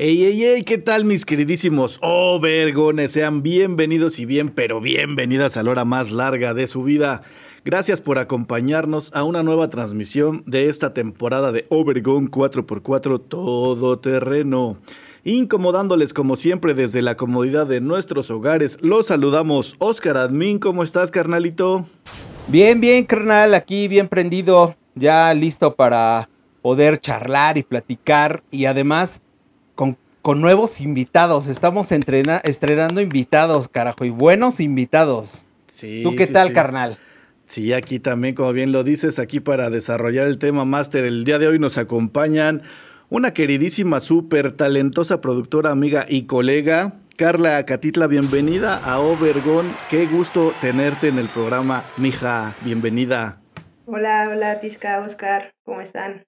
Ey, ey, ey, ¿qué tal mis queridísimos Overgones? Sean bienvenidos y bien, pero bienvenidas a la hora más larga de su vida. Gracias por acompañarnos a una nueva transmisión de esta temporada de Overgone 4x4 Todoterreno. Incomodándoles como siempre desde la comodidad de nuestros hogares, los saludamos. Oscar Admin, ¿cómo estás, carnalito? Bien, bien, carnal, aquí bien prendido, ya listo para poder charlar y platicar y además con, nuevos invitados. Estamos estrenando invitados, carajo, y buenos invitados. Sí. ¿Tú qué tal, carnal? Sí, aquí también, como bien lo dices, aquí para desarrollar el tema máster, el día de hoy nos acompañan una queridísima, súper talentosa productora, amiga y colega, Carla Catitla, bienvenida a Obergón. Qué gusto tenerte en el programa, mija, bienvenida. Hola, hola, Tisca, Oscar, ¿cómo están?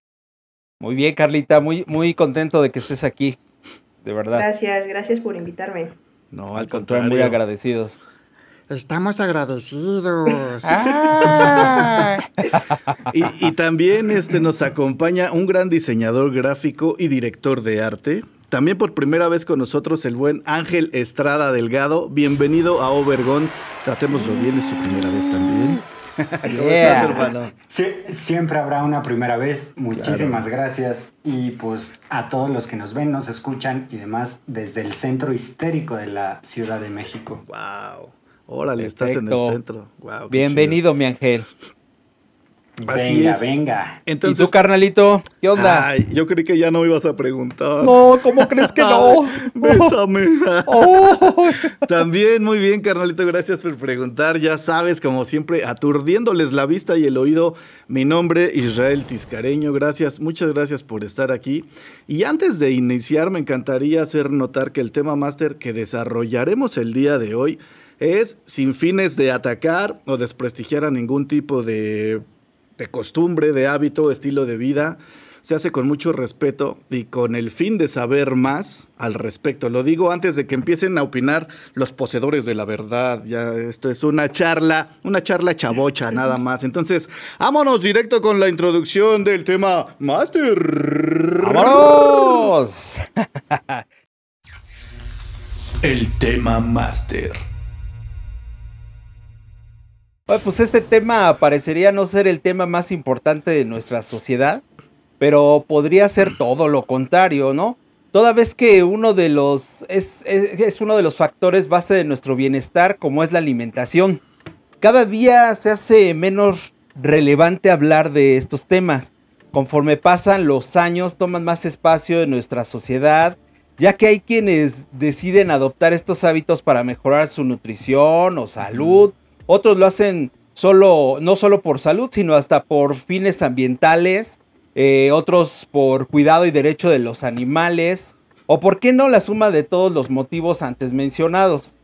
Muy bien, Carlita, muy, muy contento de que estés aquí, de verdad. Gracias, gracias por invitarme. No, al contrario. Muy agradecidos. Estamos agradecidos. y, y, también este, nos acompaña un gran diseñador gráfico y director de arte. También por primera vez con nosotros el buen Ángel Estrada Delgado. Bienvenido a Obergón. Tratémoslo bien, es su primera vez también. ¿Cómo estás, hermano? siempre habrá una primera vez. Muchísimas gracias. Y pues a todos los que nos ven, nos escuchan y demás desde el centro histérico de la Ciudad de México. ¡Wow! Órale, estás en el centro. Wow, Bienvenido, mi ángel. Así venga, es. venga. Entonces, ¿Y tú, carnalito? ¿Qué onda? Ay, yo creí que ya no ibas a preguntar. No, ¿cómo crees que no? bésame. Oh. También, muy bien, carnalito, gracias por preguntar. Ya sabes, como siempre, aturdiéndoles la vista y el oído, mi nombre, Israel Tiscareño. Gracias, muchas gracias por estar aquí. Y antes de iniciar, me encantaría hacer notar que el tema máster que desarrollaremos el día de hoy es sin fines de atacar o desprestigiar a ningún tipo de de costumbre, de hábito, estilo de vida. Se hace con mucho respeto y con el fin de saber más al respecto. Lo digo antes de que empiecen a opinar los poseedores de la verdad. Ya esto es una charla, una charla chavocha nada más. Entonces, vámonos directo con la introducción del tema Master. ¡Vámonos! el tema Master pues este tema parecería no ser el tema más importante de nuestra sociedad, pero podría ser todo lo contrario, ¿no? Toda vez que uno de los es, es, uno de los factores base de nuestro bienestar, como es la alimentación. Cada día se hace menos relevante hablar de estos temas. Conforme pasan los años, toman más espacio en nuestra sociedad, ya que hay quienes deciden adoptar estos hábitos para mejorar su nutrición o salud otros lo hacen solo, no solo por salud, sino hasta por fines ambientales. Eh, otros por cuidado y derecho de los animales. O por qué no la suma de todos los motivos antes mencionados.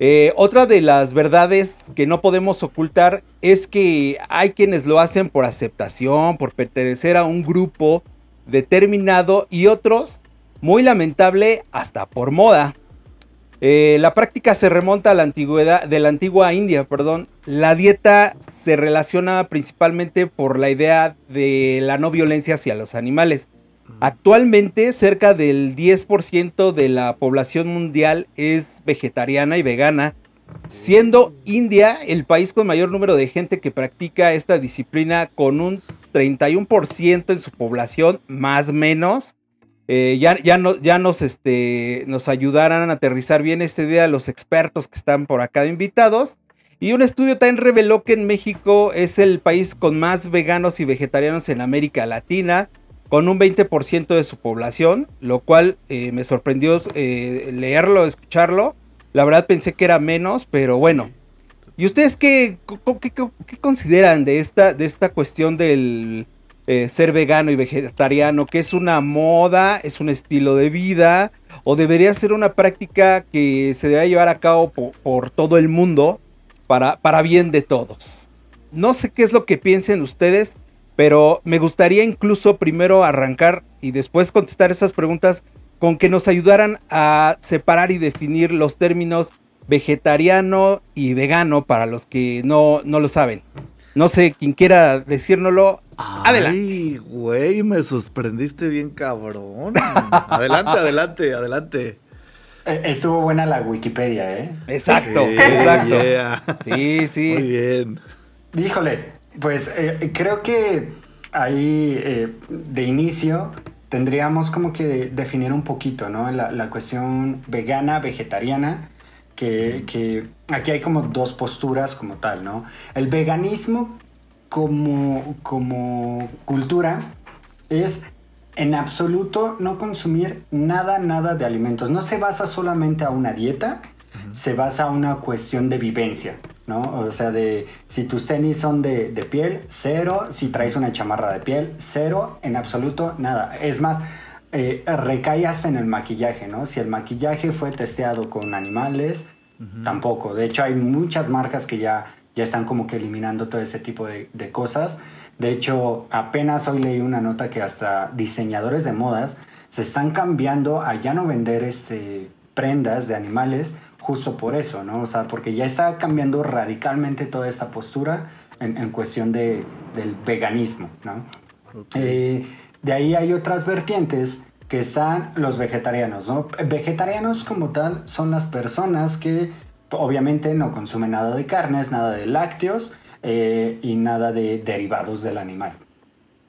Eh, otra de las verdades que no podemos ocultar es que hay quienes lo hacen por aceptación, por pertenecer a un grupo determinado y otros, muy lamentable, hasta por moda. Eh, la práctica se remonta a la antigüedad, de la antigua India, perdón. La dieta se relaciona principalmente por la idea de la no violencia hacia los animales. Actualmente cerca del 10% de la población mundial es vegetariana y vegana, siendo India el país con mayor número de gente que practica esta disciplina con un 31% en su población, más o menos. Eh, ya, ya, no, ya nos, este, nos ayudarán a aterrizar bien este día los expertos que están por acá invitados. Y un estudio también reveló que en México es el país con más veganos y vegetarianos en América Latina, con un 20% de su población, lo cual eh, me sorprendió eh, leerlo, escucharlo. La verdad pensé que era menos, pero bueno. ¿Y ustedes qué, qué, qué consideran de esta, de esta cuestión del, eh, ser vegano y vegetariano, que es una moda, es un estilo de vida, o debería ser una práctica que se debe llevar a cabo por, todo el mundo para, para bien de todos. No sé qué es lo que piensen ustedes, pero me gustaría incluso primero arrancar y después contestar esas preguntas con que nos ayudaran a separar y definir los términos vegetariano y vegano para los que no, no lo saben. No sé, quien quiera decírnoslo, adelante. Ay, güey, me sorprendiste bien cabrón. adelante, adelante, adelante. Eh, estuvo buena la Wikipedia, ¿eh? Exacto, exacto. Sí, sí. Muy bien. Híjole, pues eh, creo que ahí eh, de inicio tendríamos como que definir un poquito, ¿no? La, la cuestión vegana, vegetariana que, aquí hay como dos posturas como tal, ¿no? El veganismo como, como cultura es en absoluto no consumir nada, nada de alimentos. No se basa solamente a una dieta, se basa a una cuestión de vivencia, ¿no? O sea, de si tus tenis son de, de, piel, cero. Si traes una chamarra de piel, cero. En absoluto, nada. Es más, eh, recae hasta en el maquillaje, ¿no? Si el maquillaje fue testeado con animales, tampoco. De hecho, hay muchas marcas que ya, ya están como que eliminando todo ese tipo de, cosas. De hecho, apenas hoy leí una nota que hasta diseñadores de modas se están cambiando a ya no vender este, prendas de animales justo por eso, ¿no? O sea, porque ya está cambiando radicalmente toda esta postura en, cuestión de, del veganismo, ¿no? Eh, de ahí hay otras vertientes que están los vegetarianos, ¿no? Vegetarianos como tal son las personas que obviamente no consumen nada de carnes, nada de lácteos eh, y nada de derivados del animal,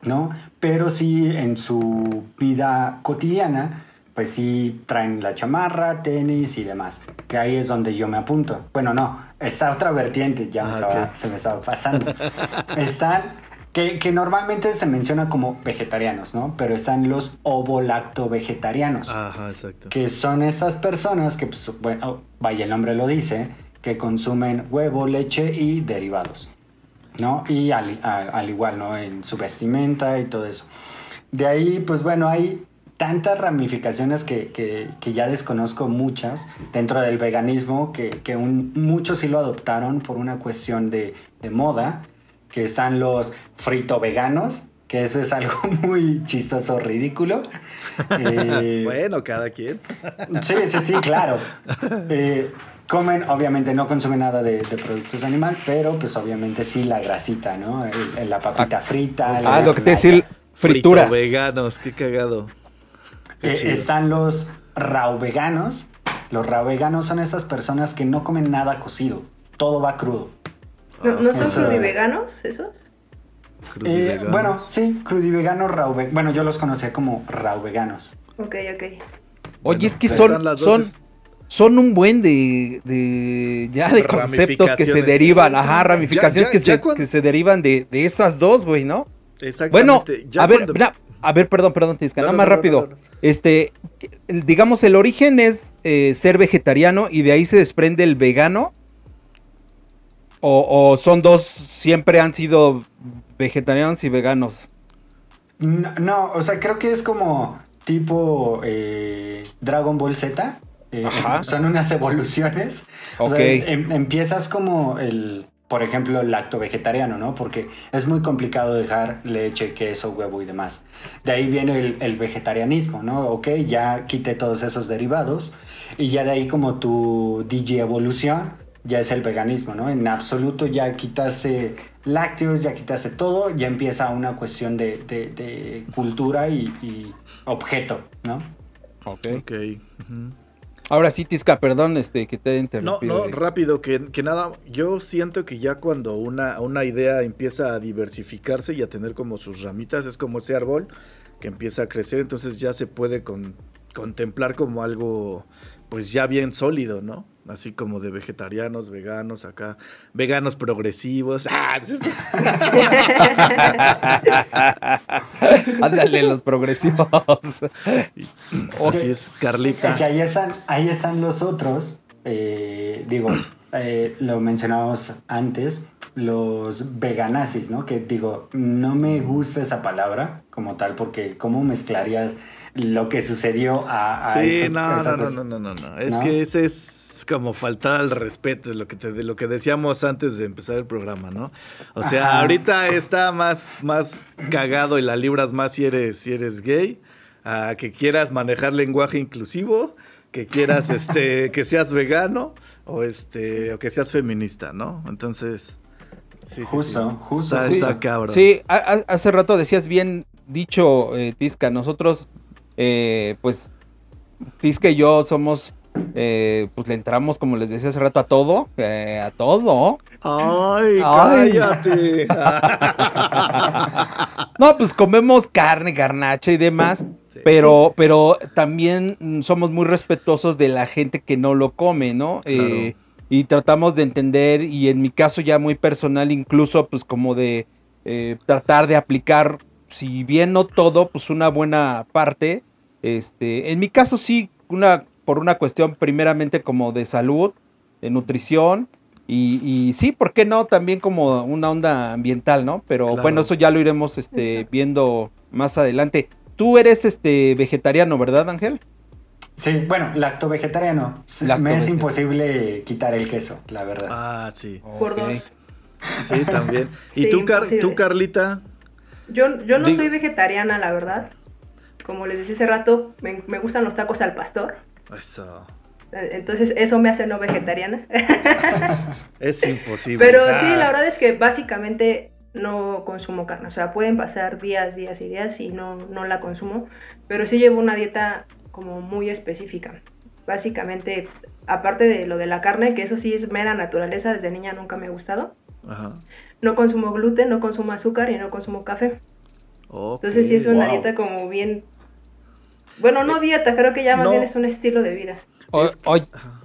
¿no? Pero sí en su vida cotidiana, pues sí traen la chamarra, tenis y demás, que ahí es donde yo me apunto. Bueno, no, está otra vertiente, ya ah, se me estaba pasando. Están que, normalmente se menciona como vegetarianos, ¿no? Pero están los ovolacto-vegetarianos. Ajá, exacto. Que son estas personas que, pues, bueno, vaya, el nombre lo dice, que consumen huevo, leche y derivados, ¿no? Y al, igual, ¿no? En su vestimenta y todo eso. De ahí, pues bueno, hay tantas ramificaciones que, ya desconozco muchas dentro del veganismo, que, muchos sí lo adoptaron por una cuestión de, de moda que están los frito veganos, que eso es algo muy chistoso, ridículo. Eh, bueno, cada quien. sí, sí, sí, claro. Eh, comen, obviamente no consumen nada de, productos de animal, pero pues obviamente sí la grasita, ¿no? la papita frita. Ah, lo que te decir, frituras. Frito veganos, qué cagado. Eh, están los raw veganos. Los raw veganos son estas personas que no comen nada cocido, todo va crudo. ¿No, ¿no son crudiveganos esos? Eh, bueno, sí, crudiveganos, raw Bueno, yo los conocía como raw veganos. Ok, ok. Oye, es que son, son, son un buen de, de ya de conceptos que se derivan, ajá, ramificaciones que, se, que se derivan de, de esas dos, güey, ¿no? Exactamente. Bueno, a ver, a ver, perdón, perdón, Tisca, nada más rápido. Este, digamos, el origen es eh, ser vegetariano y de ahí se desprende el vegano o, son dos, siempre han sido vegetarianos y veganos? No, o sea, creo que es como tipo eh, Dragon Ball Z. Eh, son unas evoluciones. O sea, em, empiezas como el, por ejemplo, el lacto vegetariano, ¿no? Porque es muy complicado dejar leche, queso, huevo y demás. De ahí viene el, el, vegetarianismo, ¿no? Ok, ya quité todos esos derivados y ya de ahí como tu DJ evolución ya es el veganismo, ¿no? En absoluto ya quitase lácteos, ya quitase todo, ya empieza una cuestión de, cultura y, objeto, ¿no? Ok. Ahora sí, Tisca, perdón este, que te he interrumpido. No, no, rápido, que, que, nada, yo siento que ya cuando una, una idea empieza a diversificarse y a tener como sus ramitas, es como ese árbol que empieza a crecer, entonces ya se puede contemplar como algo pues ya bien sólido, ¿no? Así como de vegetarianos, veganos, acá, veganos progresivos. Ah, Ándale, los progresivos. así es, Carlita. ahí están, ahí están los otros eh, digo, eh, lo mencionábamos antes, los veganazis, ¿no? Que digo, no me gusta esa palabra como tal, porque ¿cómo mezclarías lo que sucedió a... sí, no, no, no, no, no, no, es que ese es como faltar al respeto de lo que de lo que decíamos antes de empezar el programa, ¿no? O sea, ahorita está más, más cagado y la libras más si eres, si eres gay, a que quieras manejar lenguaje inclusivo, que quieras este, que seas vegano o este, o que seas feminista, ¿no? Entonces, sí, justo, justo. Está, está, cabrón. Sí, hace rato decías bien dicho, eh, Tisca, nosotros, eh, pues, Tisca y yo somos eh, pues le entramos, como les decía hace rato, a todo, eh, a todo. Ay, cállate. no, pues comemos carne, garnacha y demás, pero, pero también somos muy respetuosos de la gente que no lo come, ¿no? Eh, y tratamos de entender, y en mi caso ya muy personal, incluso pues como de tratar de aplicar, si bien no todo, pues una buena parte. Este, en mi caso sí, una por una cuestión primeramente como de salud, de nutrición, y, sí, ¿por qué no? También como una onda ambiental, ¿no? Pero bueno, eso ya lo iremos este, viendo más adelante. Tú eres este vegetariano, ¿verdad, Ángel? Sí, bueno, lacto vegetariano. Me es imposible quitar el queso, la verdad. Ah, sí. Por dos. Sí, también. ¿Y tú, tú, Carlita? Yo, yo no soy vegetariana, la verdad. Como les decía hace rato, me, me gustan los tacos al pastor. Eso. Entonces eso me hace no vegetariana. es imposible. Pero sí, la verdad es que básicamente no consumo carne. O sea, pueden pasar días, días y días y no, no la consumo. Pero sí llevo una dieta como muy específica. Básicamente, aparte de lo de la carne, que eso sí es mera naturaleza, desde niña nunca me ha gustado. No consumo gluten, no consumo azúcar y no consumo café. Entonces sí es una dieta como bien bueno, no eh, dieta, creo que ya más bien es un estilo de vida.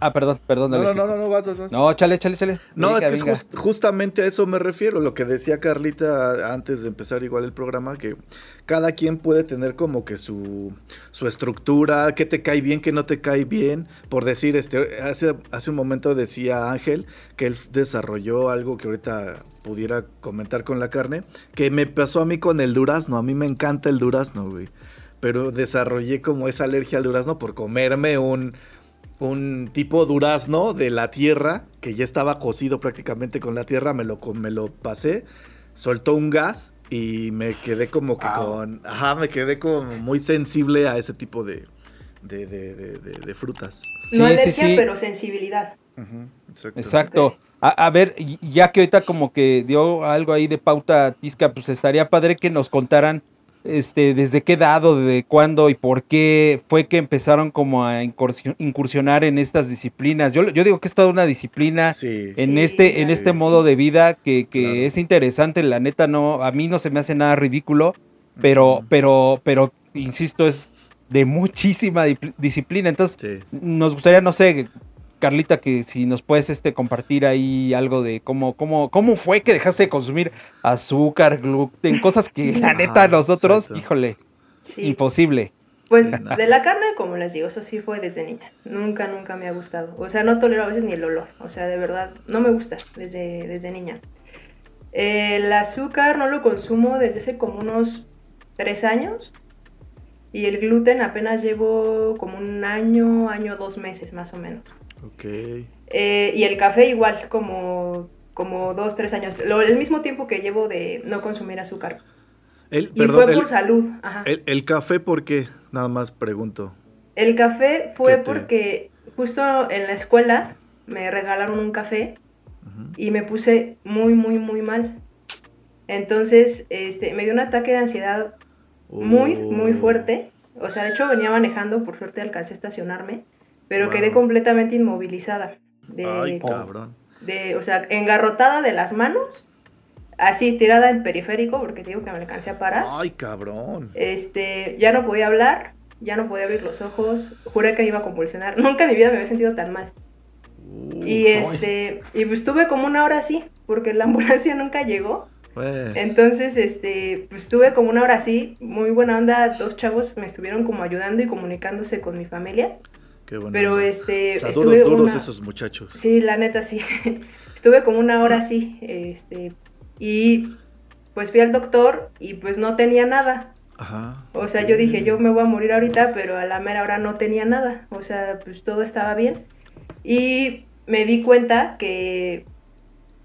ah, perdón, perdón. No, no, no, no, vas, vas, vas. No, chale, chale, chale. No, es que justamente a eso me refiero, lo que decía Carlita antes de empezar igual el programa, que cada quien puede tener como que su, su estructura, qué te cae bien, qué no te cae bien. Por decir, este, hace, hace un momento decía Ángel que él desarrolló algo que ahorita pudiera comentar con la carne, que me pasó a mí con el durazno. A mí me encanta el durazno, güey pero desarrollé como esa alergia al durazno por comerme un, un tipo durazno de la tierra, que ya estaba cocido prácticamente con la tierra, me lo, me lo pasé, soltó un gas y me quedé como que con... Ajá, me quedé como muy sensible a ese tipo de, de, de, de, frutas. No alergia, pero sensibilidad. exacto. A, a, ver, ya que ahorita como que dio algo ahí de pauta Tisca, pues estaría padre que nos contaran este, desde qué dado, desde cuándo y por qué fue que empezaron como a incursionar en estas disciplinas. Yo, yo digo que es toda una disciplina en este, en este modo de vida que, es interesante, la neta no, a mí no se me hace nada ridículo, pero, pero, pero, insisto, es de muchísima disciplina. Entonces, nos gustaría, no sé, Carlita, que si nos puedes este, compartir ahí algo de cómo, cómo, cómo fue que dejaste de consumir azúcar, gluten, cosas que la neta nosotros, híjole, imposible. Pues de la carne, como les digo, eso sí fue desde niña. Nunca, nunca me ha gustado. O sea, no tolero a veces ni el olor. O sea, de verdad, no me gusta desde, desde niña. El azúcar no lo consumo desde hace como unos tres años. Y el gluten apenas llevo como un año, año, dos meses más o menos. Ok. Eh, y el café igual, como, como dos, tres años. Lo, el mismo tiempo que llevo de no consumir azúcar. El, y fue por salud. El, café por qué? Nada más pregunto. El café fue porque justo en la escuela me regalaron un café y me puse muy, muy, muy mal. Entonces, este, me dio un ataque de ansiedad muy, muy oh. fuerte. O sea, de hecho venía manejando, por suerte alcancé a estacionarme pero quedé completamente inmovilizada. De, Ay, cabrón. De, o sea, engarrotada de las manos, así tirada en periférico, porque te digo que me alcancé a parar. Ay, cabrón. Este, ya no podía hablar, ya no podía abrir los ojos, juré que iba a convulsionar. Nunca en mi vida me había sentido tan mal. y este, y pues estuve como una hora así, porque la ambulancia nunca llegó. Entonces, este, pues estuve como una hora así, muy buena onda, dos chavos me estuvieron como ayudando y comunicándose con mi familia. Qué bueno. Pero este. duros, duros esos muchachos. Sí, la neta sí. estuve como una hora así. Este. Y pues fui al doctor y pues no tenía nada. Ajá. O sea, yo dije, yo me voy a morir ahorita, pero a la mera hora no tenía nada. O sea, pues todo estaba bien. Y me di cuenta que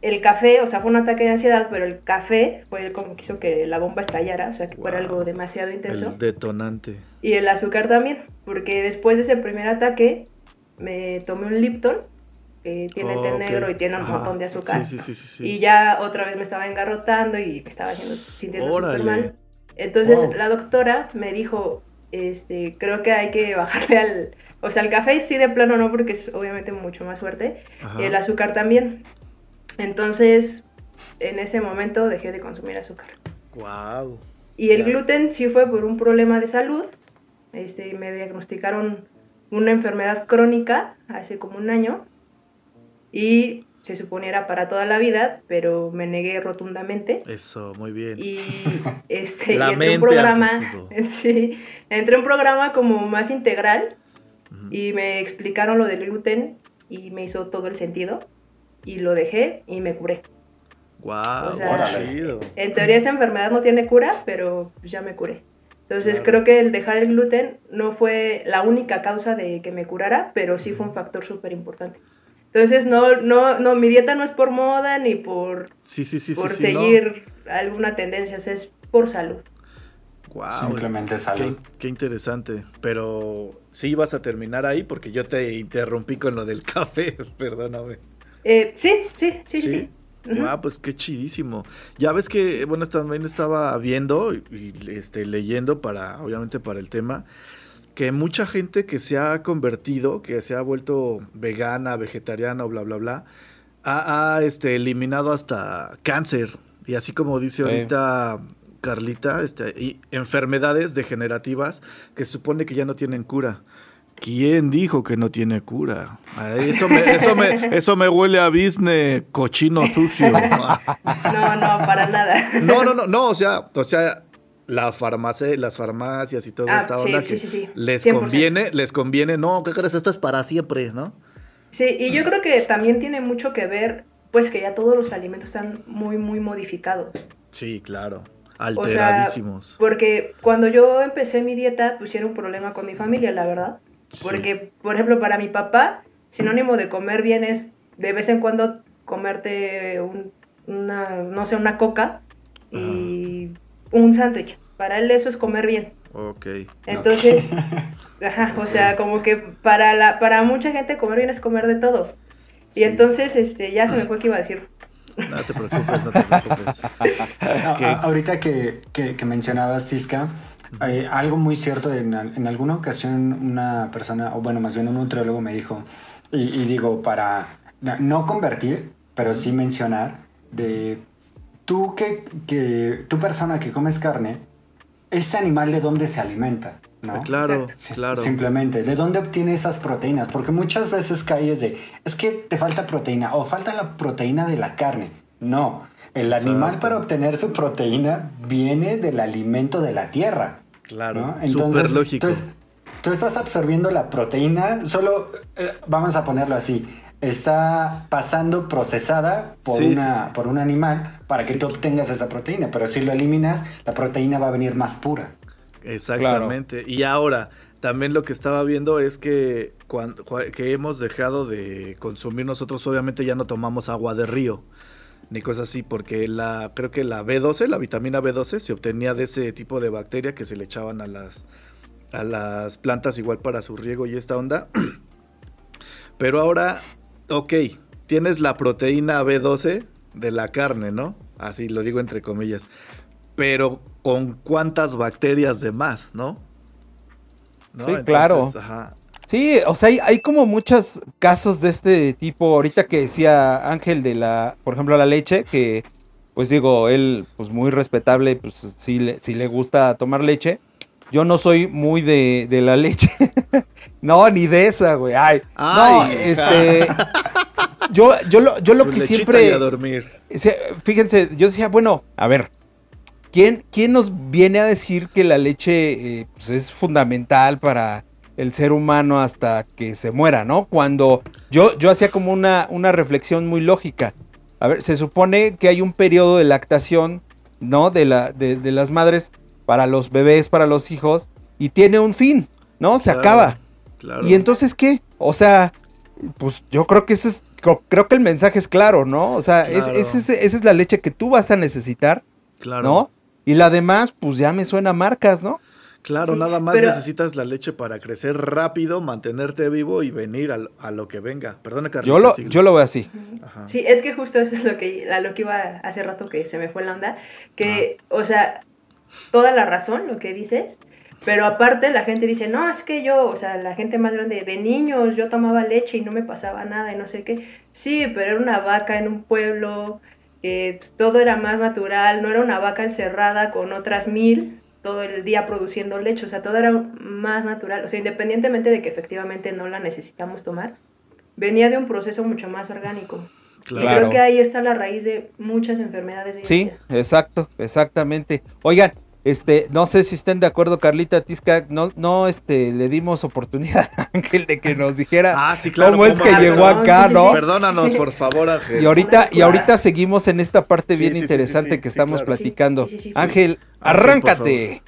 el café, o sea, fue un ataque de ansiedad, pero el café fue como que hizo que la bomba estallara, o sea, que fuera algo demasiado intenso. El detonante. Y el azúcar también, porque después de ese primer ataque me tomé un Lipton, que tiene té negro y tiene un montón de azúcar. Sí, sí, sí, y ya otra vez me estaba engarrotando y me estaba haciendo, sintiendo súper mal. Entonces la doctora me dijo, este, creo que hay que bajarle al... O sea, el café sí de plano no, porque es obviamente mucho más fuerte. Y el azúcar también. Entonces, en ese momento dejé de consumir azúcar. Wow. Y el gluten sí fue por un problema de salud. Este, me diagnosticaron una enfermedad crónica hace como un año y se suponía para toda la vida, pero me negué rotundamente. Eso, muy bien. Y este entré un programa, sí, entré un programa como más integral y me explicaron lo del gluten y me hizo todo el sentido y lo dejé y me curé. Wow, chido. En teoría esa enfermedad no tiene cura, pero ya me curé. Entonces creo que el dejar el gluten no fue la única causa de que me curara, pero sí fue un factor súper importante. Entonces no, no, no, mi dieta no es por moda ni por, sí, sí, sí, por seguir alguna tendencia, o sea, es por salud. Wow, Simplemente salud. Qué, qué, interesante. Pero sí vas a terminar ahí porque yo te interrumpí con lo del café, perdóname. Eh, sí, sí, sí, sí. Ah, pues qué chidísimo. Ya ves que, bueno, también estaba viendo y este, leyendo para, obviamente, para el tema, que mucha gente que se ha convertido, que se ha vuelto vegana, vegetariana o bla, bla, bla, ha, este, eliminado hasta cáncer. Y así como dice ahorita Carlita, este, y enfermedades degenerativas que supone que ya no tienen cura. ¿Quién dijo que no tiene cura? Eso me, eso me, eso me huele a business cochino sucio. No, no, para nada. No, no, no, no, o sea, o sea, la farmacia, las farmacias y toda ah, esta onda que les conviene, les conviene, no, ¿qué crees? Esto es para siempre, ¿no? Sí, y yo creo que también tiene mucho que ver, pues que ya todos los alimentos están muy, muy modificados. Sí, claro. Alteradísimos. porque cuando yo empecé mi dieta, pues era un problema con mi familia, la verdad. Porque, por ejemplo, para mi papá, sinónimo de comer bien es de vez en cuando comerte una, no sé, una coca y un sándwich. Para él eso es comer bien. Ok. Entonces, ajá, o sea, como que para la, para mucha gente comer bien es comer de todo. Y entonces, este, ya se me fue que iba a decir. No te preocupes, no te preocupes. ahorita que, que, que mencionabas, Tisca, algo muy cierto, en, en, alguna ocasión una persona, o bueno, más bien un nutriólogo me dijo, y, digo, para no convertir, pero sí mencionar, de tú que, que, tu persona que comes carne, este animal de dónde se alimenta, ¿no? Claro, claro. Simplemente, ¿de dónde obtiene esas proteínas? Porque muchas veces caes de, es que te falta proteína o falta la proteína de la carne. No, el animal para obtener su proteína viene del alimento de la tierra. Claro, súper lógico. Entonces, tú estás absorbiendo la proteína, solo, eh, vamos a ponerlo así, está pasando procesada por, una, por un animal para que tú obtengas esa proteína, pero si lo eliminas, la proteína va a venir más pura. Exactamente. Y ahora, también lo que estaba viendo es que, cuando, que hemos dejado de consumir nosotros, obviamente ya no tomamos agua de río ni cosas así, porque la, creo que la B12, la vitamina B12, se obtenía de ese tipo de bacteria que se le echaban a las, a las plantas igual para su riego y esta onda. Pero ahora, ok, tienes la proteína B12 de la carne, ¿no? Así lo digo entre comillas. Pero con cuántas bacterias de más, ¿no? ¿No? Sí, claro. Ajá. Sí, o sea, hay, como muchos casos de este tipo. Ahorita que decía Ángel de la, por ejemplo, la leche, que pues digo, él, pues muy respetable, pues sí le, le gusta tomar leche. Yo no soy muy de, la leche. no, ni de esa, güey. Ay, no, este. yo, yo lo, yo lo que siempre. a dormir. Fíjense, yo decía, bueno, a ver, ¿quién, quién nos viene a decir que la leche eh, pues es fundamental para el ser humano hasta que se muera, ¿no? Cuando yo, yo hacía como una, una reflexión muy lógica. A ver, se supone que hay un periodo de lactación, ¿no? De, la, de, las madres para los bebés, para los hijos, y tiene un fin, ¿no? Se acaba. ¿Y entonces qué? O sea, pues yo creo que eso es, creo que el mensaje es claro, ¿no? O sea, es, esa es la leche que tú vas a necesitar, claro. ¿no? Y la demás, pues ya me suena marcas, ¿no? Claro, nada más necesitas la leche para crecer rápido, mantenerte vivo y venir a, lo que venga. Perdona, Carlos. Yo lo, yo lo veo así. Sí, es que justo eso es lo que, a lo que iba hace rato que se me fue la onda. Que, ah. o sea, toda la razón, lo que dices, pero aparte la gente dice, no, es que yo, o sea, la gente más grande, de niños yo tomaba leche y no me pasaba nada y no sé qué. Sí, pero era una vaca en un pueblo, eh, todo era más natural, no era una vaca encerrada con otras mil todo el día produciendo leche, o sea, todo era más natural, o sea, independientemente de que efectivamente no la necesitamos tomar, venía de un proceso mucho más orgánico. Claro. Y creo que ahí está la raíz de muchas enfermedades. sí, exacto, exactamente. Oigan, este, no sé si estén de acuerdo, Carlita Tisca, no, no, este, le dimos oportunidad a Ángel de que nos dijera ah, cómo es que llegó acá, ¿no? Perdónanos, por favor, Ángel. Y ahorita, y ahorita seguimos en esta parte bien interesante que estamos platicando. Ángel, arráncate.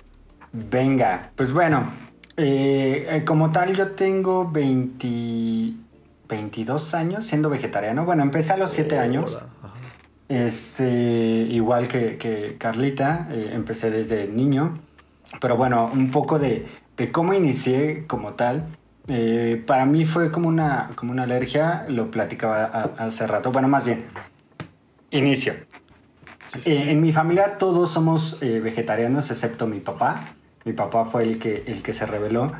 Venga, pues bueno, eh, eh, como tal yo tengo 20, 22 años siendo vegetariano. Bueno, empecé a los 7 años. Este, igual que, Carlita, eh, empecé desde niño. Pero bueno, un poco de, cómo inicié como tal. Eh, para mí fue como una, como una alergia, lo platicaba hace rato. Bueno, más bien, inicio. Eh, en mi familia todos somos vegetarianos excepto mi papá. Mi papá fue el que, el que se reveló.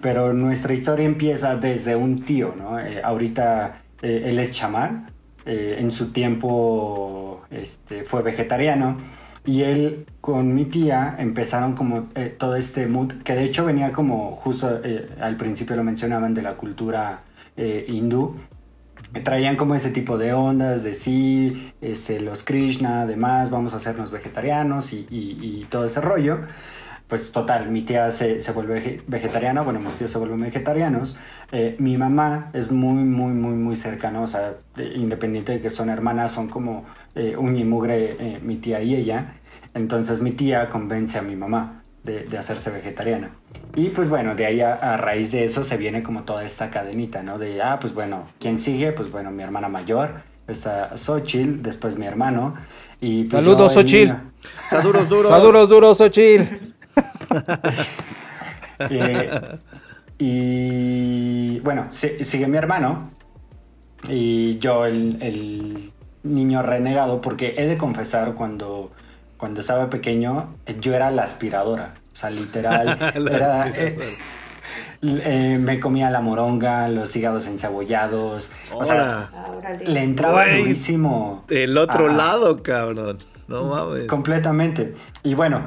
Pero nuestra historia empieza desde un tío, ¿no? ahorita él es chamán eh, en su tiempo este, fue vegetariano. Y él con mi tía empezaron como eh, todo este mood, que de hecho venía como justo eh, al principio lo mencionaban de la cultura hindú, traían como ese tipo de ondas de sí, este, los Krishna, además, vamos a hacernos vegetarianos y, y todo ese rollo pues total, mi tía se, se vuelve vegetariana, bueno, mis tíos se vuelven vegetarianos. Eh, mi mamá es muy, muy, muy, muy cercana, o sea, independiente de que son hermanas, son como eh, uña y mugre eh, mi tía y ella. Entonces mi tía convence a mi mamá de, de hacerse vegetariana. Y pues bueno, de ahí a, raíz de eso se viene como toda esta cadenita, ¿no? De, ah, pues bueno, ¿quién sigue? Pues bueno, mi hermana mayor, está Xochitl, después mi hermano. Y pues Saludos, Xochitl. Saludos duros. Saludos duros, Xochitl. Eh, y bueno, sigue mi hermano y yo el, niño renegado, porque he de confesar cuando, cuando estaba pequeño, yo era la aspiradora. O sea, literal, eh, eh, me comía la moronga, los hígados encebollados. O sea, le entraba durísimo. El otro lado, cabrón. No mames. Completamente. Y bueno,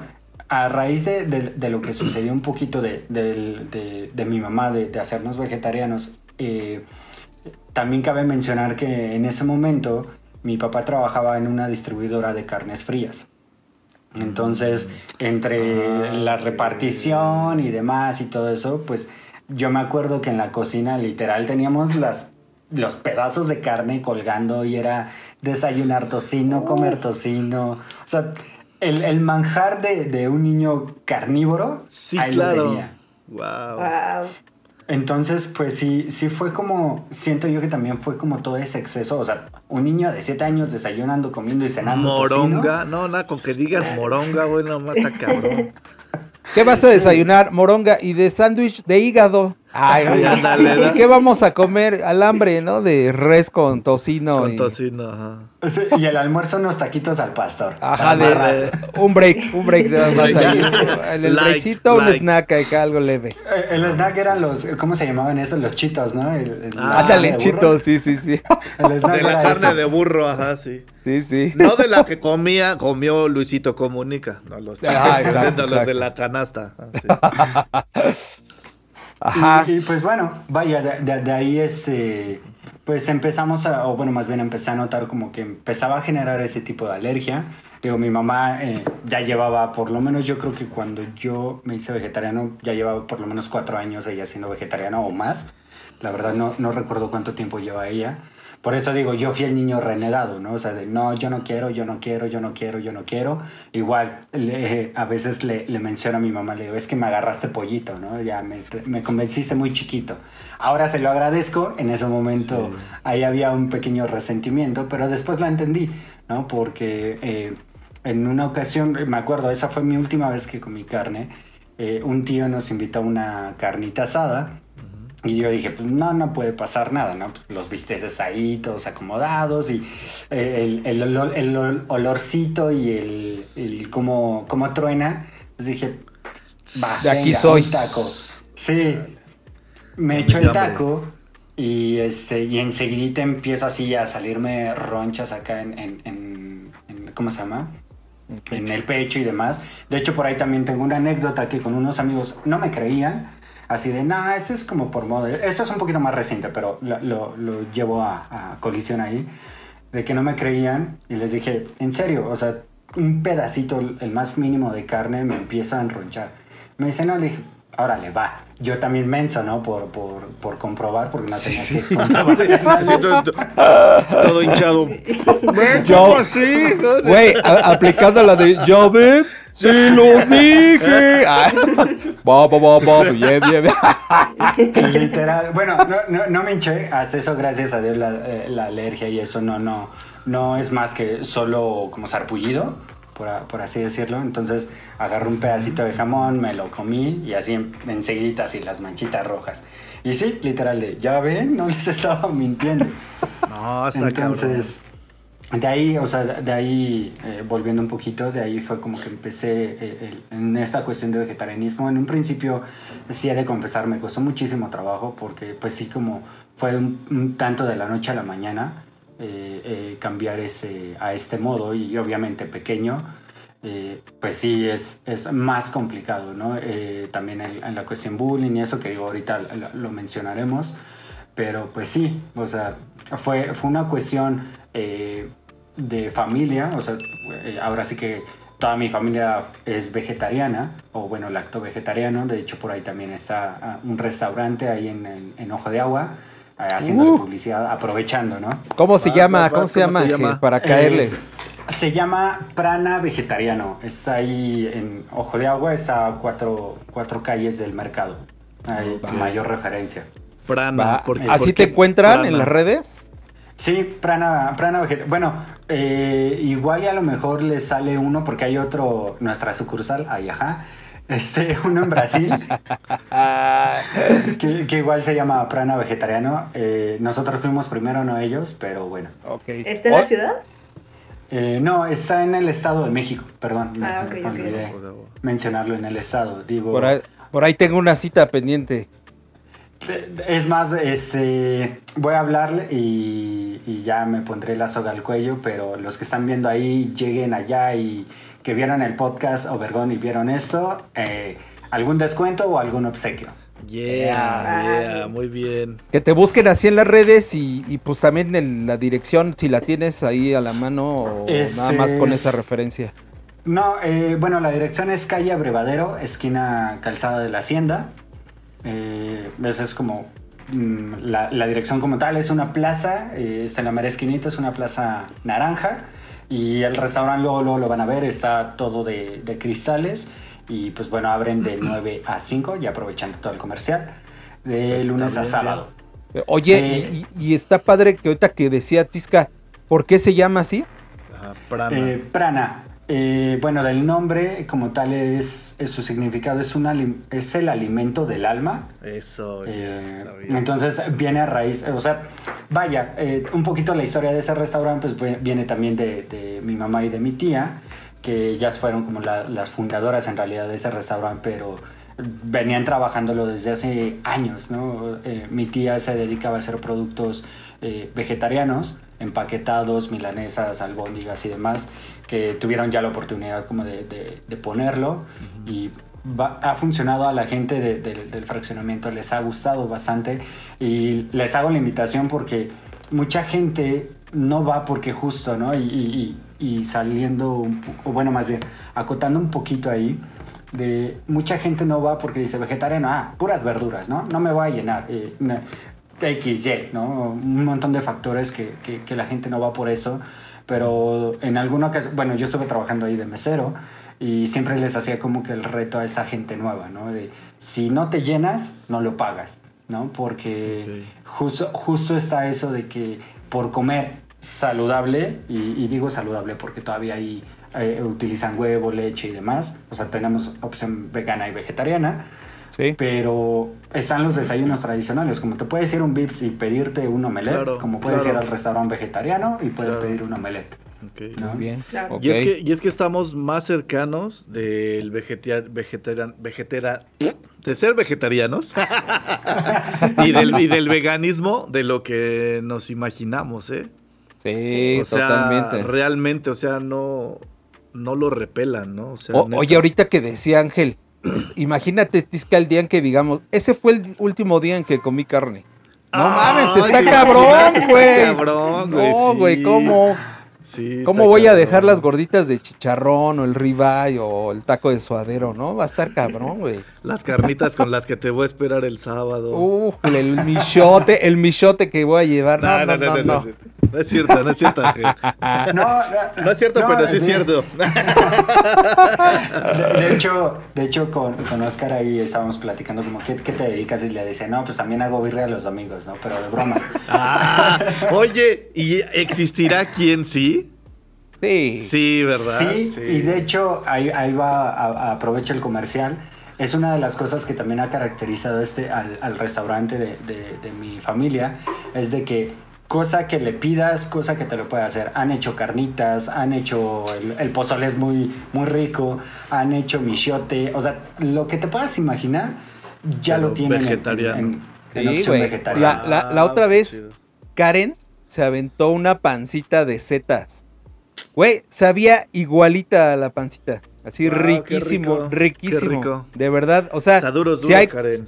a raíz de, lo que sucedió un poquito de, mi mamá, de, hacernos vegetarianos, eh, también cabe mencionar que en ese momento mi papá trabajaba en una distribuidora de carnes frías. Entonces, entre la repartición y demás y todo eso, pues yo me acuerdo que en la cocina literal teníamos las, los pedazos de carne colgando y era desayunar tocino, comer tocino. O sea, el, manjar de, un niño carnívoro. Sí, claro. Wow. Entonces, pues sí, sí fue como, siento yo que también fue como todo ese exceso, o sea, un niño de 7 años desayunando, comiendo y cenando. Moronga, no, nada, con que digas moronga, güey, no mata cabrón. ¿Qué vas a desayunar? Moronga y de sándwich de hígado. Ay, ¿Y qué vamos a comer? Alambre, ¿no? De res con tocino. Con tocino, ajá. y el almuerzo unos taquitos al pastor. Ajá, de, un break, un break de más ahí. El, el breakcito, un snack acá, algo leve. Eh, el, snack eran los, ¿cómo se llamaban esos? Los chitos, ¿no? El, ah, ándale, chitos, sí, sí, sí. de la carne de burro, ajá, sí. Sí, sí. No de la que comía, comió Luisito Comunica. No, los, ah, exacto, los de la canasta. Ajá. Y, pues bueno, vaya, de, ahí este, pues empezamos a, o bueno, más bien empecé a notar como que empezaba a generar ese tipo de alergia. Digo, mi mamá eh, ya llevaba, por lo menos yo creo que cuando yo me hice vegetariano, ya llevaba por lo menos cuatro años ella siendo vegetariana o más. La verdad no, no recuerdo cuánto tiempo lleva ella. Por eso digo, yo fui el niño renegado, ¿no? O sea, de no, yo no quiero, yo no quiero, yo no quiero, yo no quiero. Igual, a veces le, le menciono a mi mamá, le digo, es que me agarraste pollito, ¿no? Ya me, me convenciste muy chiquito. Ahora se lo agradezco, en ese momento ahí había un pequeño resentimiento, pero después lo entendí, ¿no? Porque eh, en una ocasión, me acuerdo, esa fue mi última vez que comí carne, eh, un tío nos invitó a una carnita asada y yo dije, pues no, no puede pasar nada, ¿no? Pues, los bisteces ahí, todos acomodados y eh, el, el, olorcito y el, el cómo, truena. Pues dije, va, de aquí soy. taco. Sí, me echo el taco y, este, y enseguida empiezo así a salirme ronchas acá en, en, en, en ¿cómo se llama? En el pecho y demás. De hecho, por ahí también tengo una anécdota que con unos amigos no me creían así de, no, este es como por moda. Esto es un poquito más reciente, pero lo, lo, llevo a, colisión ahí, de que no me creían y les dije, en serio, o sea, un pedacito, el más mínimo de carne me empieza a enronchar. Me dice, no, le dije, órale, va. Yo también menso, ¿no? Por, por, por comprobar, porque no tenía sí. que comprobar. todo, hinchado. Yo, así? Güey, aplicando la de, yo ve, sí los dije. Va, va, va, va, bien, bien. Literal. Bueno, no, no, no, me hinché. Hasta eso, gracias a Dios, la, eh, la alergia y eso no, no, no es más que solo como sarpullido por, así decirlo. Entonces agarré un pedacito de jamón, me lo comí y así enseguida así las manchitas rojas. Y sí, literal de, ya ven, no les estaba mintiendo. No, hasta Entonces, de ahí, o sea, de ahí, eh, volviendo un poquito, de ahí fue como que empecé eh, en esta cuestión de vegetarianismo. En un principio, sí he de confesar, me costó muchísimo trabajo porque pues sí como fue un tanto de la noche a la mañana eh, cambiar ese, a este modo y obviamente pequeño, pues sí es, es más complicado, ¿no? también en, la cuestión bullying y eso que digo ahorita lo, mencionaremos, pero pues sí, o sea, fue, fue una cuestión de familia, o sea, ahora sí que toda mi familia es vegetariana, o bueno, lacto vegetariano, de hecho por ahí también está ah, un restaurante ahí en, en Ojo de Agua, eh, haciendo uh. publicidad, aprovechando, ¿no? ¿Cómo se llama? ¿Cómo, se, llama, Para caerle. se llama Prana Vegetariano. Está ahí en Ojo de Agua, está a cuatro, cuatro calles del mercado. Hay mayor referencia. Prana. ¿Así te encuentran en las redes? Sí, Prana, Prana Vegetariano. Bueno, eh, igual y a lo mejor le sale uno porque hay otro, nuestra sucursal, ahí, ajá este, uno en Brasil, que, igual se llama Prana Vegetariano. Eh, nosotros fuimos primero, no ellos, pero bueno. ¿Está en la ciudad? Eh, no, está en el Estado de México, perdón. Ah, me, olvidé mencionarlo en el Estado. Digo, por ahí, tengo una cita pendiente. Es más, este, voy a hablarle y, y, ya me pondré la soga al cuello, pero los que están viendo ahí lleguen allá y que vieron el podcast Obergón y vieron esto, eh, algún descuento o algún obsequio. Yeah, yeah, muy bien. Que te busquen así en las redes y, pues también en la dirección, si la tienes ahí a la mano o nada más con esa referencia. No, eh, bueno, la dirección es calle Abrevadero, esquina Calzada de la Hacienda. Eh, esa es como mm, la, dirección como tal, es una plaza, eh, está en la mera esquinita, es una plaza naranja. Y el restaurante luego, lo van a ver, está todo de, cristales. Y pues bueno, abren de 9 a 5 y aprovechando todo el comercial. De lunes a sábado. Oye, eh, y, está padre que ahorita que decía Tisca, ¿por qué se llama así? prana. Eh, prana. Eh, bueno, del nombre como tal es, su significado es, un es el alimento del alma. Eso, eh, Entonces viene a raíz, o sea, vaya, eh, un poquito la historia de ese restaurante pues viene también de, mi mamá y de mi tía, que ellas fueron como las fundadoras en realidad de ese restaurante, pero venían trabajándolo desde hace años, ¿no? mi tía se dedicaba a hacer productos vegetarianos, empaquetados, milanesas, albóndigas y demás que tuvieron ya la oportunidad como de, de, ponerlo y ha funcionado a la gente del fraccionamiento, les ha gustado bastante y les hago la invitación porque mucha gente no va porque justo, ¿no? Y, y saliendo, o bueno, más bien, acotando un poquito ahí, de mucha gente no va porque dice vegetariano, ah, puras verduras, ¿no? No me va a llenar. Eh, XY, ¿no? Un montón de factores que, que, la gente no va por eso, pero en alguna ocasión, bueno, yo estuve trabajando ahí de mesero y siempre les hacía como que el reto a esa gente nueva, ¿no? De si no te llenas, no lo pagas, ¿no? Porque justo, justo está eso de que por comer saludable, y, digo saludable porque todavía ahí eh, utilizan huevo, leche y demás, o sea, tenemos opción vegana y vegetariana, pero están los desayunos tradicionales, como te puedes ir a un Vips y pedirte un omelette, como puedes ir al restaurante vegetariano y puedes pedir un omelette. Muy bien. Y, es que, y es que estamos más cercanos del vegetarian, vegetarian, vegetera, de ser vegetarianos y, del, y del veganismo de lo que nos imaginamos, ¿eh? Sí, o sea, Realmente, o sea, no, no lo repelan, ¿no? oye, ahorita que decía Ángel, imagínate, Tisca, el día en que digamos, ese fue el último día en que comí carne. No mames, está cabrón, güey. cabrón, güey. No, güey, ¿cómo? ¿Cómo voy a dejar las gorditas de chicharrón o el ribeye o el taco de suadero, no? Va a estar cabrón, güey. Las carnitas con las que te voy a esperar el sábado. Uh, el michote, el michote que voy a llevar. No, no, no, no. No, es cierto, no es cierto. No, no, es cierto, pero sí es cierto. De, hecho, de hecho con, con, Oscar ahí estábamos platicando como, ¿qué, ¿qué, te dedicas? Y le dice, no, pues también hago birria a los amigos, ¿no? Pero de broma. Ah, oye, ¿y existirá quien sí? Sí. Sí, ¿verdad? Sí, y de hecho, ahí, ahí va, aprovecho el comercial. Es una de las cosas que también ha caracterizado este, al, al restaurante de, de, de, mi familia, es de que cosa que le pidas, cosa que te lo puede hacer. Han hecho carnitas, han hecho el, pozole es muy, muy rico, han hecho michote, o sea, lo que te puedas imaginar ya lo tienen vegetariano. En, opción vegetariana. La, la, otra vez, Karen se aventó una pancita de setas. Güey, sabía igualita a la pancita. Así riquísimo, riquísimo. De verdad, o sea, si hay, Karen.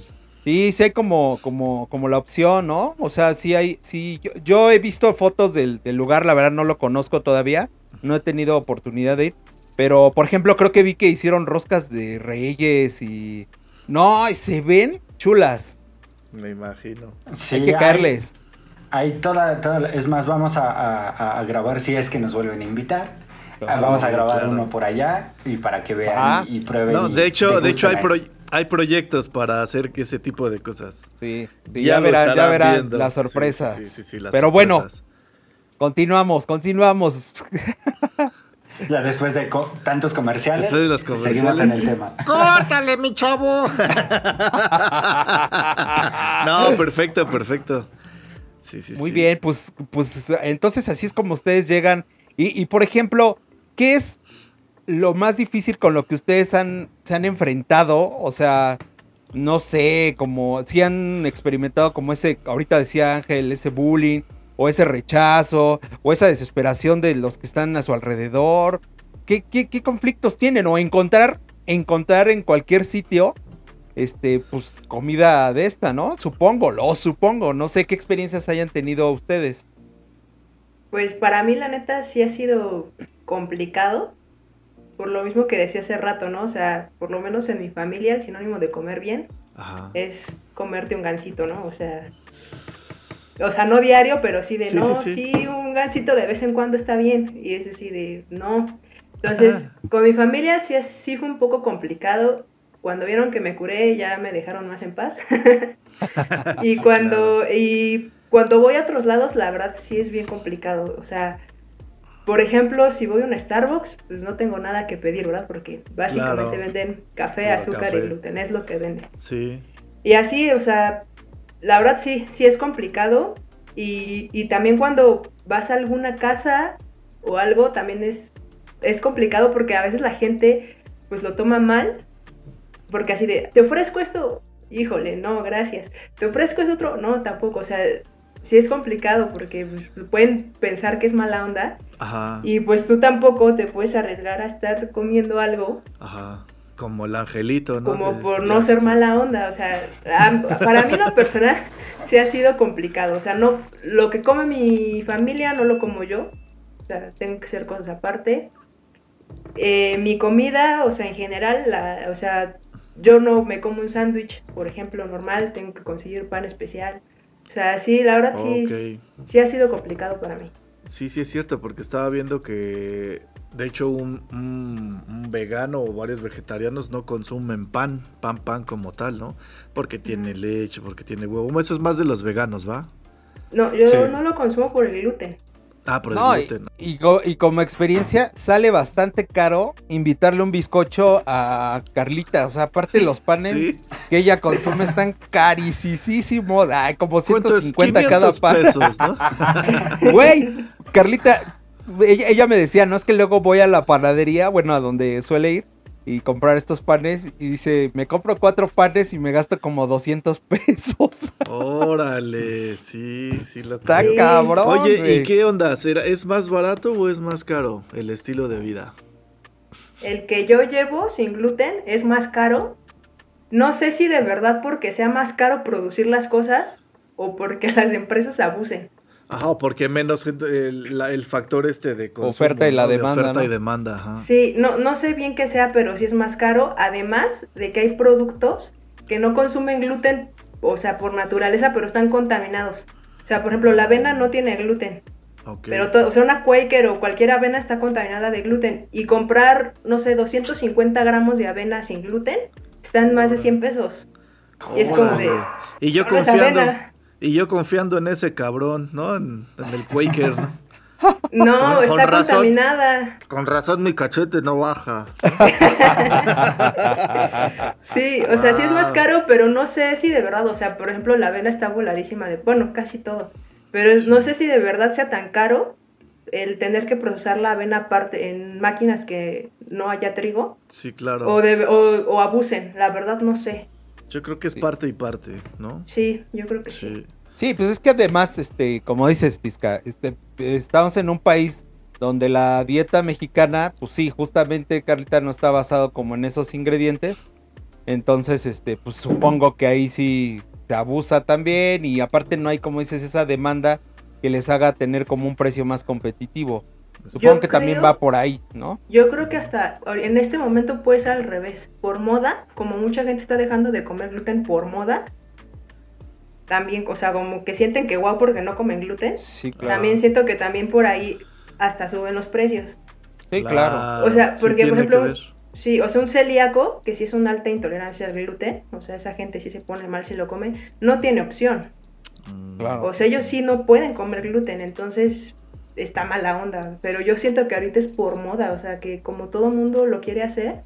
Sí, sí hay como, como, como la opción, ¿no? O sea, sí hay, sí, yo, he visto fotos del, lugar, la verdad no lo conozco todavía, no he tenido oportunidad de ir, pero por ejemplo creo que vi que hicieron roscas de reyes y... No, se ven chulas. Me imagino. hay que caerles. Hay, toda, toda, es más, vamos a, grabar si es que nos vuelven a invitar. vamos a grabar uno por allá y para que vean ah. y, prueben. No, de hecho, de hecho hay, proyectos hay proyectos para hacer ese tipo de cosas. Sí, ya, verán, ya verán la sorpresa. Sí, sí, sí, Pero bueno, continuamos, continuamos. Ya después de tantos comerciales, de los comerciales, seguimos en el tema. ¡Córtale, mi chavo! no, perfecto, perfecto. Sí, sí, Muy bien, pues, pues entonces así es como ustedes llegan. Y, y por ejemplo, ¿qué es lo más difícil con lo que ustedes han, se han enfrentado? O sea, no sé, como si han experimentado como ese, ahorita decía Ángel, ese bullying, o ese rechazo, o esa desesperación de los que están a su alrededor. ¿Qué, qué, conflictos tienen? O encontrar, encontrar en cualquier sitio, este, pues, comida de esta, ¿no? Supongo, lo supongo. No sé qué experiencias hayan tenido ustedes. Pues para mí, la neta, sí ha sido complicado por lo mismo que decía hace rato, ¿no? O sea, por lo menos en mi familia el sinónimo de comer bien es comerte un gansito, ¿no? O sea, o sea, no diario, pero sí de, no, sí, un gansito de vez en cuando está bien. Y es así de, no. Entonces, con mi familia sí, sí fue un poco complicado. Cuando vieron que me curé ya me dejaron más en paz. y cuando y cuando voy a otros lados, la verdad sí es bien complicado. O sea, por ejemplo, si voy a un Starbucks, pues no tengo nada que pedir, ¿verdad? Porque básicamente venden café, azúcar y gluten, es lo que venden. Sí. Y así, o sea, la verdad sí, sí es complicado. Y, y también cuando vas a alguna casa o algo, también es, es complicado porque a veces la gente pues lo toma mal. Porque así de, te ofrezco esto, híjole, no, gracias. Te ofrezco esto otro, no, tampoco. O sea, sí es complicado porque pues, pueden pensar que es mala onda. Ajá. Y pues tú tampoco te puedes arriesgar a estar comiendo algo. Ajá. Como el angelito, ¿no? Como por no ser mala onda. O sea, para mí lo personal sí ha sido complicado. O sea, no, lo que come mi familia no lo como yo. sea, tengo que hacer cosas aparte. Eh, mi comida, o sea, en general, la, o sea, yo no me como un sándwich, por ejemplo, normal, tengo que conseguir pan especial. O sea, sí, la verdad sí, sí ha sido complicado para mí. Sí, sí es cierto, porque estaba viendo que de hecho un, un, vegano o varios vegetarianos no consumen pan, pan, pan como tal, ¿no? Porque tiene leche, porque tiene huevo. Eso es más de los veganos, ¿va? No, yo no lo consumo por el gluten. Ah, por el gluten. Y, y, como experiencia, sale bastante caro invitarle un bizcocho a Carlita. O sea, aparte los panes que ella consume están carísimos. Ay, como 150 cada pan. pesos, ¿no? Güey, Carlita, ella, me decía, no es que luego voy a la panadería, bueno, a donde suele ir y comprar estos panes y dice, me compro cuatro panes y me gasto como 200 pesos. Órale, sí, sí lo Está cabrón. Oye, ¿y qué onda? ¿Es más barato o es más caro el estilo de vida? El que yo llevo sin gluten es más caro. No sé si de verdad porque sea más caro producir las cosas o porque las empresas abusen. Ajá, porque menos gente, el, factor este de oferta y la demanda. oferta y demanda, ajá. Sí, no, no sé bien qué sea, pero sí es más caro. Además de que hay productos que no consumen gluten, o sea, por naturaleza, pero están contaminados. O sea, por ejemplo, la avena no tiene gluten. Pero, o sea, una Quaker o cualquier avena está contaminada de gluten. Y comprar, no sé, 250 gramos de avena sin gluten, están más de 100 pesos. Y es como de... Y yo confiando... Y yo confiando en ese cabrón, ¿no? En, el Quaker, ¿no? No, está contaminada. Con razón mi cachete no baja. sí, o sea, sí es más caro, pero no sé si de verdad, o sea, por ejemplo, la avena está voladísima de, bueno, casi todo. Pero no sé si de verdad sea tan caro el tener que procesar la avena aparte en máquinas que no haya trigo. Sí, claro. O, de, o, o abusen, la verdad no sé. Yo creo que es parte y parte, ¿no? Sí, yo creo que sí. sí. pues es que además, este, como dices, Tisca, este, estamos en un país donde la dieta mexicana, pues sí, justamente Carlita no está basado como en esos ingredientes. Entonces, este, pues supongo que ahí sí se abusa también y aparte no hay, como dices, esa demanda que les haga tener como un precio más competitivo. Supongo que también va por ahí, ¿no? Yo creo que hasta en este momento puede ser al revés. Por moda, como mucha gente está dejando de comer gluten por moda, también, o sea, como que sienten que guau porque no comen gluten. Sí, claro. También siento que también por ahí hasta suben los precios. Sí, claro. O sea, porque por ejemplo, sí, o sea, un celíaco, que si es una alta intolerancia al gluten, o sea, esa gente sí se pone mal si lo come, no tiene opción. Claro. O sea, ellos sí no pueden comer gluten, entonces está mala onda, pero yo siento que ahorita es por moda, o sea, que como todo mundo lo quiere hacer,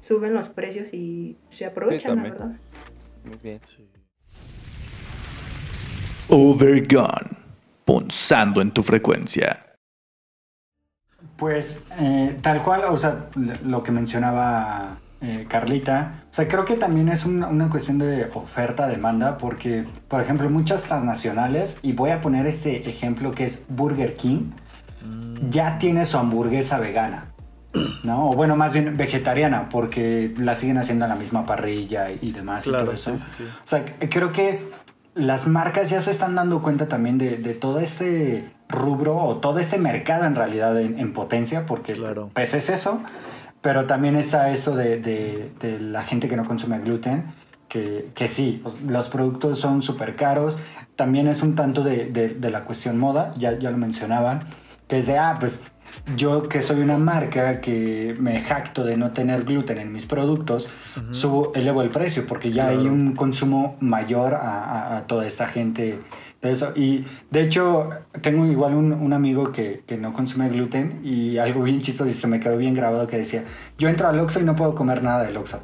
suben los precios y se aprovechan, la verdad. Muy bien. Sí. Overgone, punzando en tu frecuencia. Pues eh, tal cual, o sea, lo que mencionaba eh, Carlita, o sea, creo que también es una, una cuestión de oferta-demanda, porque, por ejemplo, muchas transnacionales, y voy a poner este ejemplo que es Burger King, mm. ya tiene su hamburguesa vegana. ¿no? O bueno, más bien vegetariana, porque la siguen haciendo en la misma parrilla y demás. y todo eso. O sea, creo que las marcas ya se están dando cuenta también de, todo este rubro o todo este mercado en realidad en, potencia, porque claro. pues es eso, pero también está eso de, la gente que no consume gluten, que, que sí, los productos son súper caros, también es un tanto de, la cuestión moda, ya, ya lo mencionaban, que es de, ah, pues yo que soy una marca que me jacto de no tener gluten en mis productos, subo, elevo el precio porque ya hay un consumo mayor a, toda esta gente de eso. Y de hecho, tengo igual un, amigo que, no consume gluten y algo bien chistoso y se me quedó bien grabado que decía, yo entro al Oxxo y no puedo comer nada del Oxxo.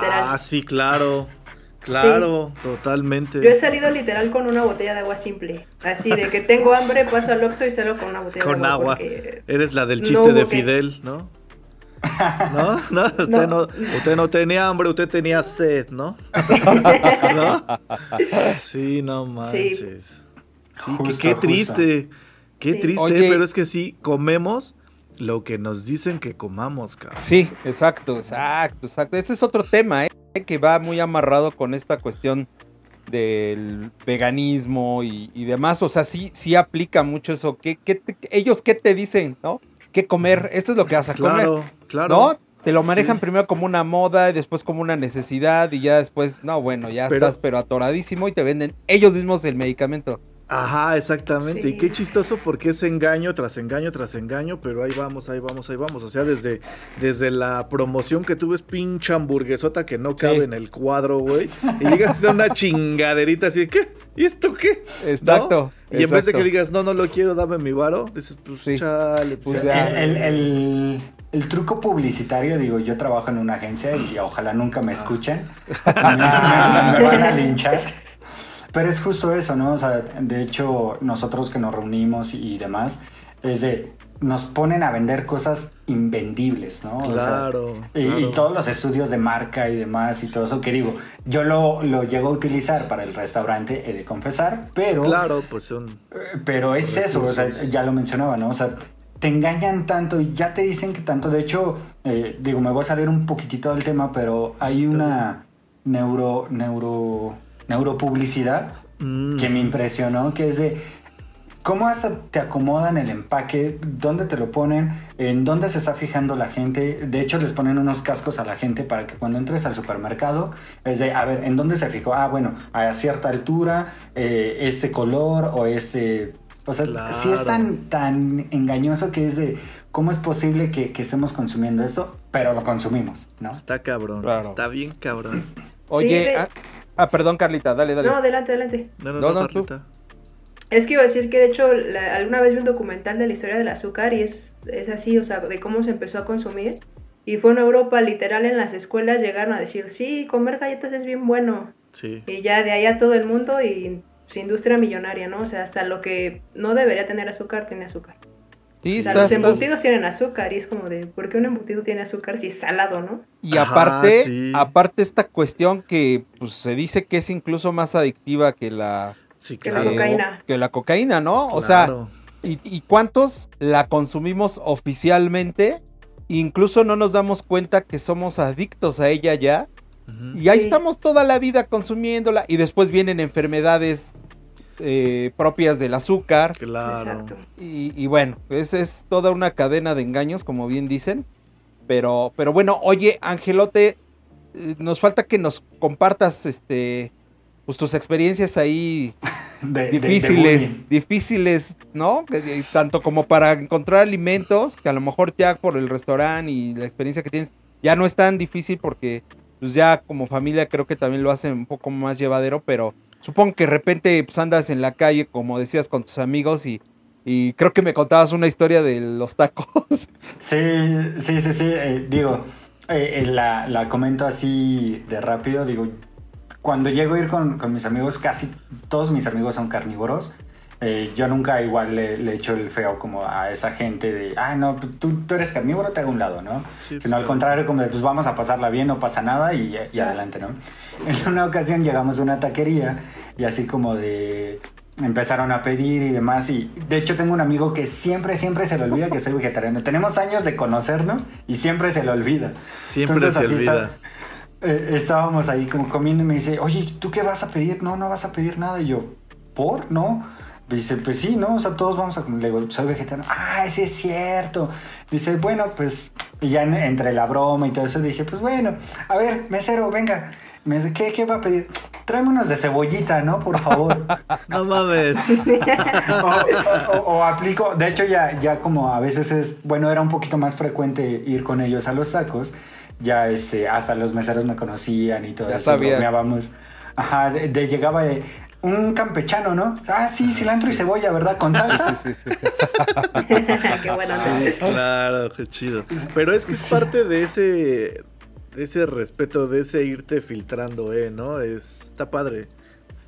Ah, sí, claro. Claro, totalmente. Yo he salido literal con una botella de agua simple. Así de que tengo hambre, paso al Oxxo y salgo con una botella de agua. Con agua. Eres la del chiste de Fidel, ¿no? ¿No? ¿No? Usted no. Usted no tenía hambre, usted tenía sed, ¿no? ¿No? Sí, no manches. Sí, qué triste. Qué triste, pero es que sí, comemos lo que nos dicen que comamos, cabrón. Sí, exacto, exacto, exacto. Ese es otro tema, ¿eh? que va muy amarrado con esta cuestión del veganismo y, demás. O sea, sí, sí aplica mucho eso. ¿Qué, ellos qué te dicen, no? ¿Qué comer? Esto es lo que vas a comer. Claro, ¿No? Te lo manejan primero como una moda y después como una necesidad y ya después, no, bueno, ya estás pero atoradísimo y te venden ellos mismos el medicamento. Ajá, exactamente. Y qué chistoso porque es engaño tras engaño tras engaño, pero ahí vamos, ahí vamos, ahí vamos. O sea, desde, desde la promoción que tuve es pinche hamburguesota que no cabe en el cuadro, güey. Y llegas a una chingaderita así de, ¿qué? ¿Y esto qué? Exacto. Y en vez de que digas, no, no lo quiero, dame mi varo, dices, pues chale, pues, ya. El, el, truco publicitario, digo, yo trabajo en una agencia y ojalá nunca me escuchen. me, me van a linchar. Pero es justo eso, ¿no? O sea, de hecho, nosotros que nos reunimos y, demás, es de, nos ponen a vender cosas invendibles, ¿no? Claro, y, todos los estudios de marca y demás y todo eso que digo, yo lo, lo llego a utilizar para el restaurante, he de confesar, pero... Claro, pues son... Eh, pero es eso, o sea, ya lo mencionaba, ¿no? O sea, te engañan tanto y ya te dicen que tanto, de hecho, eh, digo, me voy a salir un poquitito del tema, pero hay una neuro, neuro neuropublicidad mm. que me impresionó, que es de cómo hasta te acomodan el empaque, dónde te lo ponen, en dónde se está fijando la gente. De hecho, les ponen unos cascos a la gente para que cuando entres al supermercado, es de, a ver, ¿en dónde se fijó? Ah, bueno, a cierta altura, eh, este color o este... O sea, si es tan, tan engañoso que es de, ¿cómo es posible que, estemos consumiendo esto? Pero lo consumimos, ¿no? Está cabrón, está bien cabrón. Oye, ah, Ah, perdón, Carlita, dale, dale. No, adelante, adelante. No, no, no, Carlita. Es que iba a decir que de hecho alguna vez vi un documental de la historia del azúcar y es, es así, o sea, de cómo se empezó a consumir. Y fue en Europa, literal, en las escuelas llegaron a decir, sí, comer galletas es bien bueno. Sí. Y ya de ahí a todo el mundo y su industria millonaria, ¿no? O sea, hasta lo que no debería tener azúcar tiene azúcar los embutidos tienen azúcar y es como de, ¿por qué un embutido tiene azúcar si es salado, no? Y aparte, aparte esta cuestión que pues, se dice que es incluso más adictiva que la, que la cocaína. Que la cocaína, ¿no? O sea, y, cuántos la consumimos oficialmente? Incluso no nos damos cuenta que somos adictos a ella ya. Y ahí estamos toda la vida consumiéndola y después vienen enfermedades eh, propias del azúcar. Claro. Y, bueno, esa es toda una cadena de engaños, como bien dicen. Pero, pero bueno, oye, Angelote, eh, nos falta que nos compartas este pues tus experiencias ahí difíciles, difíciles, ¿no? Tanto como para encontrar alimentos, que a lo mejor ya por el restaurante y la experiencia que tienes, ya no es tan difícil porque pues ya como familia creo que también lo hacen un poco más llevadero, pero supongo que de repente pues, andas en la calle, como decías, con tus amigos y, creo que me contabas una historia de los tacos. Sí, sí, sí, sí. Eh, digo, eh, eh, la, la, comento así de rápido. Digo, cuando llego a ir con, con mis amigos, casi todos mis amigos son carnívoros. Eh, yo nunca igual le, le, echo el feo como a esa gente de, ah, no, tú, tú eres carnívoro, te hago un lado, ¿no? Sino pues al contrario, como de, pues vamos a pasarla bien, no pasa nada y, y adelante, ¿no? En una ocasión llegamos a una taquería y así como de, empezaron a pedir y demás. Y de hecho tengo un amigo que siempre, siempre se le olvida que soy vegetariano. Tenemos años de conocernos y siempre se le olvida. Siempre se olvida. Eh, estábamos ahí como comiendo y me dice, oye, ¿tú qué vas a pedir? No, no vas a pedir nada. Y yo, ¿por? No. Dice, pues sí, ¿no? O sea, todos vamos a... Le digo, soy vegetariano. Ah, sí es cierto. Dice, bueno, pues... Y ya entre la broma y todo eso dije, pues bueno, a ver, mesero, venga. Me dice, ¿qué, ¿qué va a pedir? Tráeme unos de cebollita, ¿no? Por favor. no mames. o, aplico, de hecho ya, ya como a veces es, bueno, era un poquito más frecuente ir con ellos a los tacos. Ya este, hasta los meseros me conocían y todo ya eso. Sabía. Ajá, de, llegaba de, un campechano, ¿no? Ah, sí, cilantro y cebolla, ¿verdad? Con salsa. Sí, sí, sí. qué bueno. claro, qué chido. Pero es que es parte de ese, de ese respeto, de ese irte filtrando, ¿eh? ¿No? Es, está padre.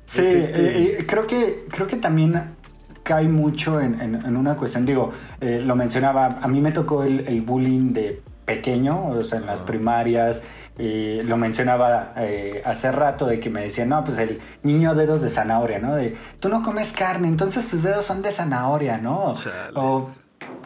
Sí, eh, eh, creo, que, creo que también cae mucho en, una cuestión. Digo, eh, lo mencionaba, a mí me tocó el, el bullying de pequeño, o sea, en las primarias, y lo mencionaba eh, hace rato de que me decían, no, pues el niño dedos de zanahoria, ¿no? De, tú no comes carne, entonces tus dedos son de zanahoria, ¿no? O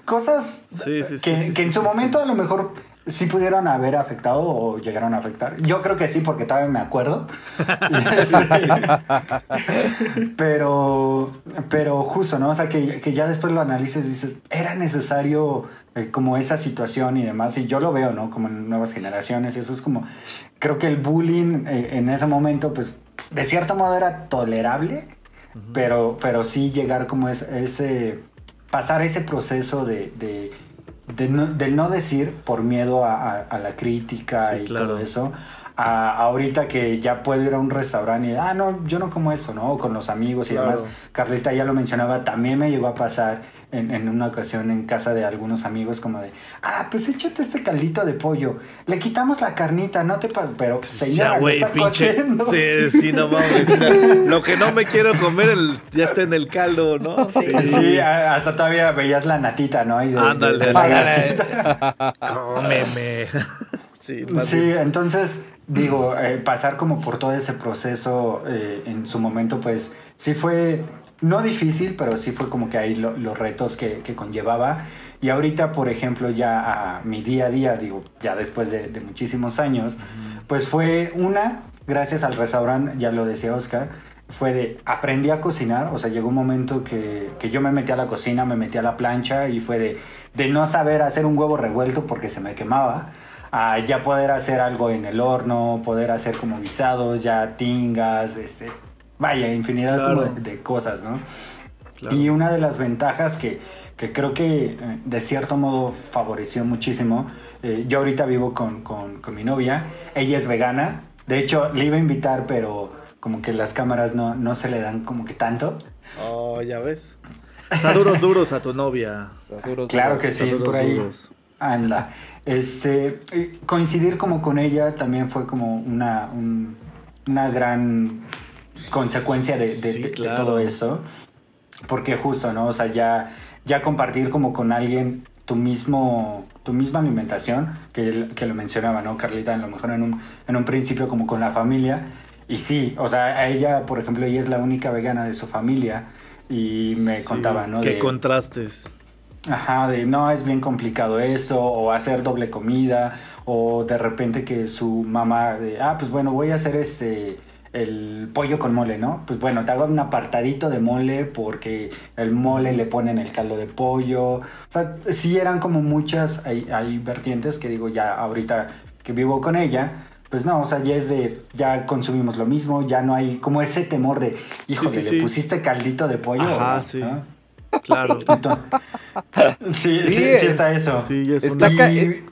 cosas que, en su momento a lo mejor sí pudieron haber afectado o llegaron a afectar. Yo creo que sí, porque todavía me acuerdo. pero, pero justo, ¿no? O sea, que, que ya después lo analices y dices, era necesario eh, como esa situación y demás. Y yo lo veo, ¿no? Como en nuevas generaciones. Eso es como, creo que el bullying eh, en ese momento, pues, de cierto modo era tolerable, pero, pero sí llegar como ese, pasar ese proceso de no, del no decir por miedo a, la crítica y todo eso, a, ahorita que ya puedo ir a un restaurante y, ah, no, yo no como eso, ¿no? con los amigos y demás. Carlita ya lo mencionaba, también me llegó a pasar en, en, una ocasión en casa de algunos amigos como de, ah, pues échate este caldito de pollo, le quitamos la carnita, no te pero pues, señora, ya, güey, pinche, sí, sí, no mames, lo que no me quiero comer el, ya está en el caldo, ¿no? Sí, sí hasta todavía veías la natita, ¿no? Ándale, cómeme. sí, sí, entonces digo, eh, pasar como por todo ese proceso eh, en su momento, pues sí fue, no difícil, pero sí fue como que ahí los retos que, conllevaba. Y ahorita, por ejemplo, ya a mi día a día, digo, ya después de, muchísimos años, pues fue una, gracias al restaurante, ya lo decía Oscar, fue de aprendí a cocinar, o sea, llegó un momento que, que, yo me metí a la cocina, me metí a la plancha y fue de, de no saber hacer un huevo revuelto porque se me quemaba a ya poder hacer algo en el horno, poder hacer como guisados, ya tingas, este, vaya, infinidad de, cosas, ¿no? Y una de las ventajas que, que, creo que eh, de cierto modo favoreció muchísimo, eh, yo ahorita vivo con, con, con, mi novia, ella es vegana, de hecho le iba a invitar, pero como que las cámaras no, no se le dan como que tanto. Oh, ya ves. Saduros duros a tu novia. claro que sí, por ahí. Anda. Este, eh, coincidir como con ella también fue como una, una gran consecuencia de, todo eso. Porque justo, ¿no? O sea, ya, ya compartir como con alguien tu mismo tu misma alimentación, que, que lo mencionaba, ¿no? Carlita, a lo mejor en un, en un principio como con la familia. Y sí, o sea, a ella, por ejemplo, ella es la única vegana de su familia y me contaba, ¿no? Qué contrastes. Ajá, de no, es bien complicado esto, o hacer doble comida, o de repente que su mamá, de, ah, pues bueno, voy a hacer este, el pollo con mole, ¿no? Pues bueno, te hago un apartadito de mole porque el mole le ponen el caldo de pollo. O sea, sí eran como muchas, hay, hay vertientes que digo ya ahorita que vivo con ella, pues no, o sea, ya es de, ya consumimos lo mismo, ya no hay como ese temor de, híjole, le pusiste caldito de pollo. Ajá, sí. Claro. sí, sí, sí, está eso. Sí, es está una... Eh,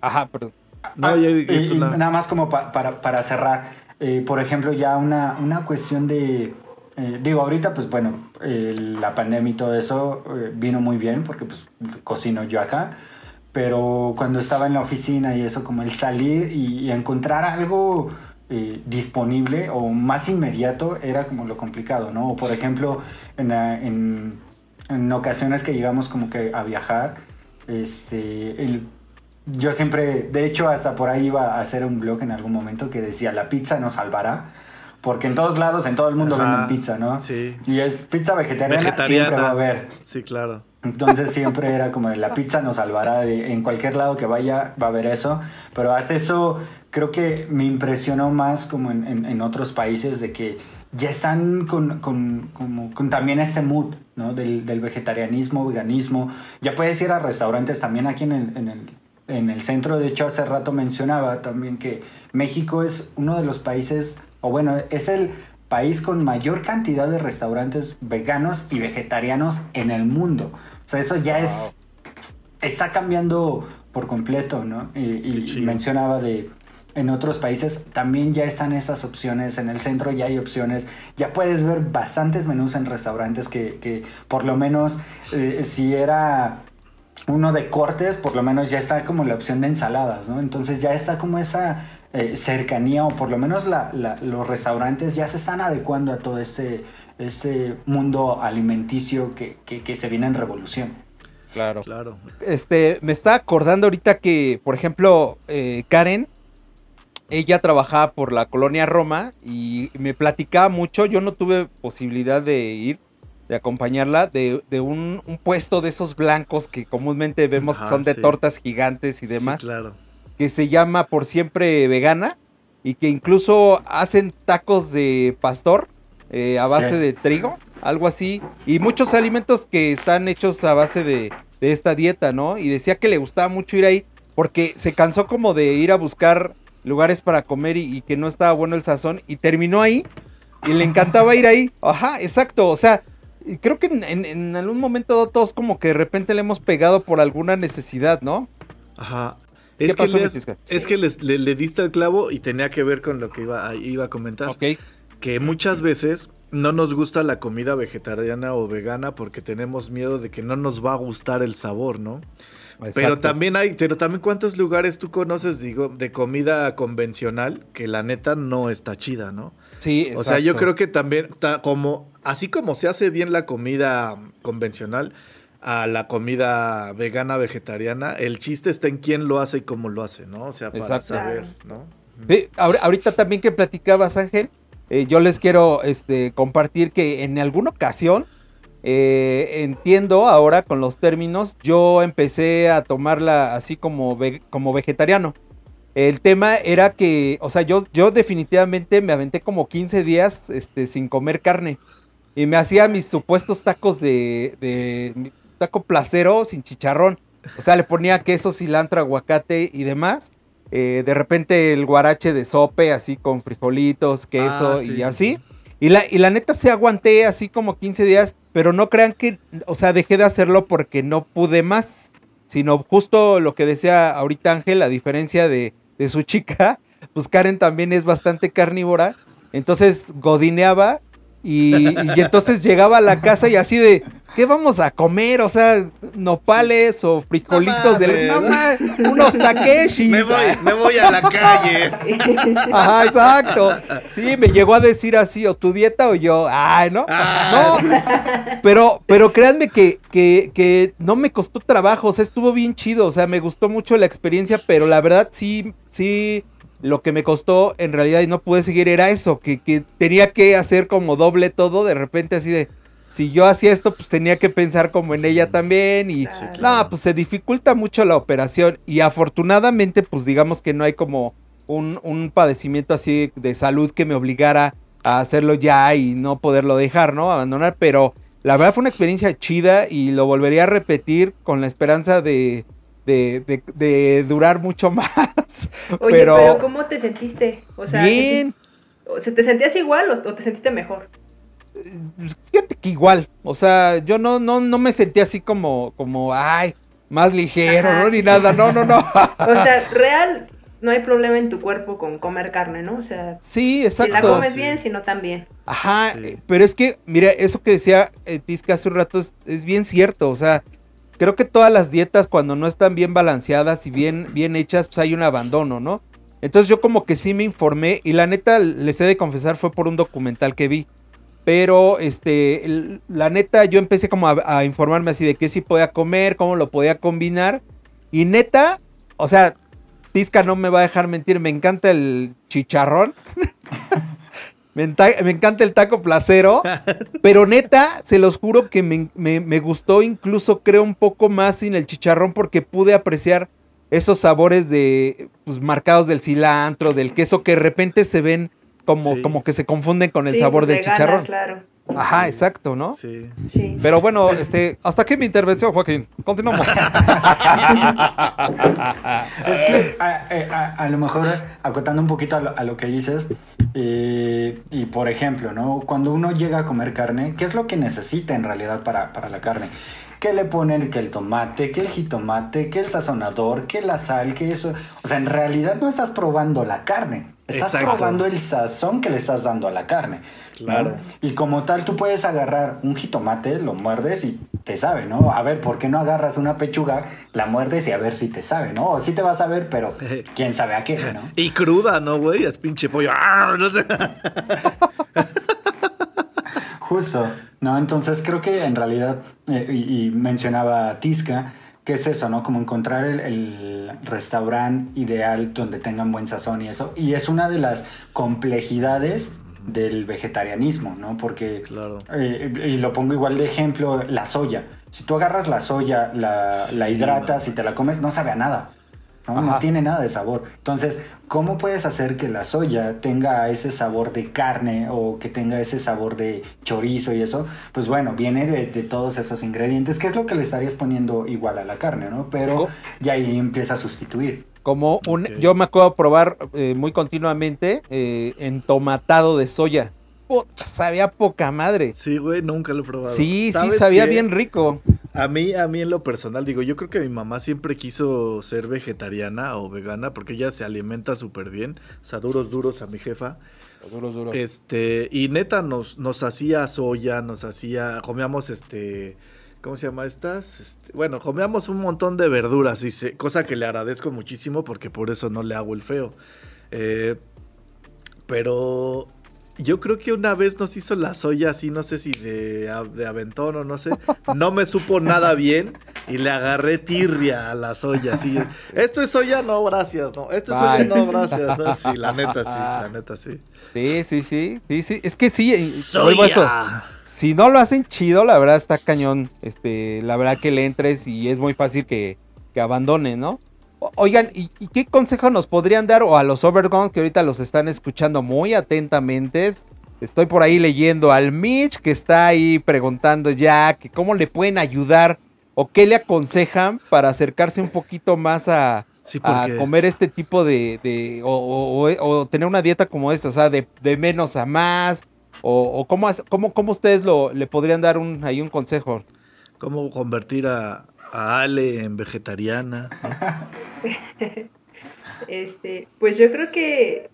ajá, perdón. No, ya es una... Nada más como para, para cerrar. Eh, por ejemplo, ya una, una cuestión de... Eh, digo, ahorita, pues bueno, la pandemia y todo eso vino muy bien porque pues cocino yo acá. Pero cuando estaba en la oficina y eso, como el salir y, encontrar algo... disponible o más inmediato era como lo complicado, ¿no? O por ejemplo, en, en, en ocasiones que llegamos como que a viajar, este, el, yo siempre, de hecho hasta por ahí iba a hacer un blog en algún momento que decía, la pizza nos salvará. Porque en todos lados, en todo el mundo venden pizza, ¿no? Sí. Y es pizza vegetariana, siempre va a haber. Sí, claro. Entonces siempre era como de la pizza nos salvará, de, en cualquier lado que vaya va a haber eso. Pero hace eso creo que me impresionó más como en, en otros países de que ya están con, con, como, con también este mood ¿no? del, del, vegetarianismo, veganismo. Ya puedes ir a restaurantes también aquí en el, en, el, en el centro. De hecho, hace rato mencionaba también que México es uno de los países, o bueno, es el país con mayor cantidad de restaurantes veganos y vegetarianos en el mundo. O sea, eso ya es... Está cambiando por completo, ¿no? Y, y mencionaba de en otros países también ya están esas opciones, en el centro ya hay opciones, ya puedes ver bastantes menús en restaurantes que, por lo menos eh, si era uno de cortes, por lo menos ya está como la opción de ensaladas, ¿no? Entonces ya está como esa eh, cercanía o por lo menos los restaurantes ya se están adecuando a todo este, este mundo alimenticio que, se viene en revolución. Claro. claro. Este, me está acordando ahorita que, por ejemplo, eh, Karen, ella trabajaba por la colonia Roma y me platicaba mucho. Yo no tuve posibilidad de ir, de acompañarla, de, un, puesto de esos blancos que comúnmente vemos que son de tortas gigantes y demás. claro. que se llama Por Siempre Vegana y que incluso hacen tacos de pastor eh, a base de trigo, algo así, y muchos alimentos que están hechos a base de, esta dieta, ¿no? Y decía que le gustaba mucho ir ahí porque se cansó como de ir a buscar lugares para comer y, que no estaba bueno el sazón y terminó ahí y le encantaba ir ahí. Ajá, exacto, o sea, creo que en, algún momento todos como que de repente le hemos pegado por alguna necesidad, ¿no? Ajá. Es que, es que le, diste el clavo y tenía que ver con lo que iba, iba a comentar. Ok que muchas veces no nos gusta la comida vegetariana o vegana porque tenemos miedo de que no nos va a gustar el sabor, ¿no? Pero también hay, pero también cuántos lugares tú conoces, digo, de comida convencional que la neta no está chida, ¿no? Sí, exacto. O sea, yo creo que también, como, así como se hace bien la comida convencional a la comida vegana, vegetariana, el chiste está en quién lo hace y cómo lo hace, ¿no? O sea, para saber, ¿no? ahorita también que platicabas, Ángel, eh, yo les quiero este, compartir que en alguna ocasión, eh, entiendo ahora con los términos, yo empecé a tomarla así como, como vegetariano. El tema era que, o sea, yo, yo definitivamente me aventé como 15 días este, sin comer carne. Y me hacía mis supuestos tacos de, de taco placero sin chicharrón. O sea, le ponía queso, cilantro, aguacate y demás. Eh, de repente el guarache de sope, así con frijolitos, queso ah, y así. Y la, y la neta se aguanté así como 15 días, pero no crean que, o sea, dejé de hacerlo porque no pude más, sino justo lo que decía ahorita Ángel, a diferencia de, de su chica, pues Karen también es bastante carnívora, entonces godineaba y, y, entonces llegaba a la casa y así de, ¿qué vamos a comer? O sea, nopales o frijolitos del unos takeshis. Me voy, me voy a la calle. Ajá, exacto. Sí, me llegó a decir así, o tu dieta o yo, ay, ¿no? Ah. no, pero, pero créanme que, que, que no me costó trabajo, o sea, estuvo bien chido, o sea, me gustó mucho la experiencia, pero la verdad sí, sí lo que me costó en realidad y no pude seguir era eso, que, tenía que hacer como doble todo, de repente así de, si yo hacía esto, pues tenía que pensar como en ella también y no, pues se dificulta mucho la operación y afortunadamente pues digamos que no hay como un, un, padecimiento así de salud que me obligara a hacerlo ya y no poderlo dejar, ¿no? Abandonar, pero la verdad fue una experiencia chida y lo volvería a repetir con la esperanza de de, durar mucho más. Oye, pero... ¿cómo te sentiste? O sea, bien. ¿Se te sentías igual o, te sentiste mejor? Fíjate que igual, o sea, yo no, no, no me sentí así como, como, ay, más ligero, ¿no? Ni nada, no, no, no. o sea, real, no hay problema en tu cuerpo con comer carne, ¿no? O sea, sí, exacto. Si la comes bien, si no también. Ajá, pero es que, mira, eso que decía eh, Tisca hace un rato es, es, bien cierto, o sea, creo que todas las dietas cuando no están bien balanceadas y bien, bien hechas, pues hay un abandono, ¿no? Entonces yo como que sí me informé y la neta, les he de confesar, fue por un documental que vi. Pero, este, la neta, yo empecé como a, informarme así de qué sí podía comer, cómo lo podía combinar. Y neta, o sea, Tisca no me va a dejar mentir, me encanta el chicharrón. Me, encanta el taco placero, pero neta, se los juro que me, gustó incluso, creo, un poco más sin el chicharrón porque pude apreciar esos sabores de, pues, marcados del cilantro, del queso, que de repente se ven como, como que se confunden con el sabor del chicharrón. Claro. Ajá, exacto, ¿no? Sí. Pero bueno, este, hasta aquí mi intervención, Joaquín. Continuamos. es que a, lo mejor acotando un poquito a lo, que dices, eh, y por ejemplo, ¿no? Cuando uno llega a comer carne, ¿qué es lo que necesita en realidad para, para la carne? ¿Qué le ponen? Que el tomate, que el jitomate, que el sazonador, que la sal, que eso. O sea, en realidad no estás probando la carne. Estás probando el sazón que le estás dando a la carne. Claro. Y como tal, tú puedes agarrar un jitomate, lo muerdes y te sabe, ¿no? A ver, ¿por qué no agarras una pechuga, la muerdes y a ver si te sabe, ¿no? O sí te va a saber, pero quién sabe a qué, ¿no? Y cruda, ¿no, güey? Es pinche pollo. ¡Ah! No sé. Justo, ¿no? Entonces creo que en realidad, eh, y, mencionaba Tisca, que es eso, ¿no? Como encontrar el, restaurante ideal donde tengan buen sazón y eso. Y es una de las complejidades del vegetarianismo, ¿no? Porque, claro. Eh, y lo pongo igual de ejemplo, la soya. Si tú agarras la soya, la, la hidratas y te la comes, no sabe a nada. ¿no? tiene nada de sabor. Entonces, ¿cómo puedes hacer que la soya tenga ese sabor de carne o que tenga ese sabor de chorizo y eso? Pues bueno, viene de, todos esos ingredientes, que es lo que le estarías poniendo igual a la carne, ¿no? Pero ya ahí empieza a sustituir. Como un, yo me acuerdo probar eh, muy continuamente eh, entomatado de soya. sabía poca madre. Sí, güey, nunca lo he probado. Sí, sí, sabía bien rico. A mí, a mí en lo personal, digo, yo creo que mi mamá siempre quiso ser vegetariana o vegana porque ella se alimenta súper bien. O sea, duros, duros a mi jefa. Duros, duros. Este, y neta nos, nos hacía soya, nos hacía, comíamos este, ¿cómo se llama estas? Este, bueno, comíamos un montón de verduras, y cosa que le agradezco muchísimo porque por eso no le hago el feo. Eh, pero yo creo que una vez nos hizo la soya así, no sé si de, de, aventón o no sé. No me supo nada bien y le agarré tirria a la soya. Así, esto es soya, no, gracias. No, esto es soya, no, gracias. No, sí, la neta sí, la neta sí. Sí, sí, sí. Sí, sí. Es que sí, Eso. Si no lo hacen chido, la verdad está cañón. Este, la verdad que le entres y es muy fácil que, que abandone, ¿no? Oigan, ¿y, qué consejo nos podrían dar o a los Overgone que ahorita los están escuchando muy atentamente? Estoy por ahí leyendo al Mitch que está ahí preguntando ya que cómo le pueden ayudar o qué le aconsejan para acercarse un poquito más a, comer este tipo de, o, tener una dieta como esta, o sea, de, menos a más, o, cómo, cómo, ustedes lo, le podrían dar un, ahí un consejo. ¿Cómo convertir a, a Ale en vegetariana. este, pues yo creo que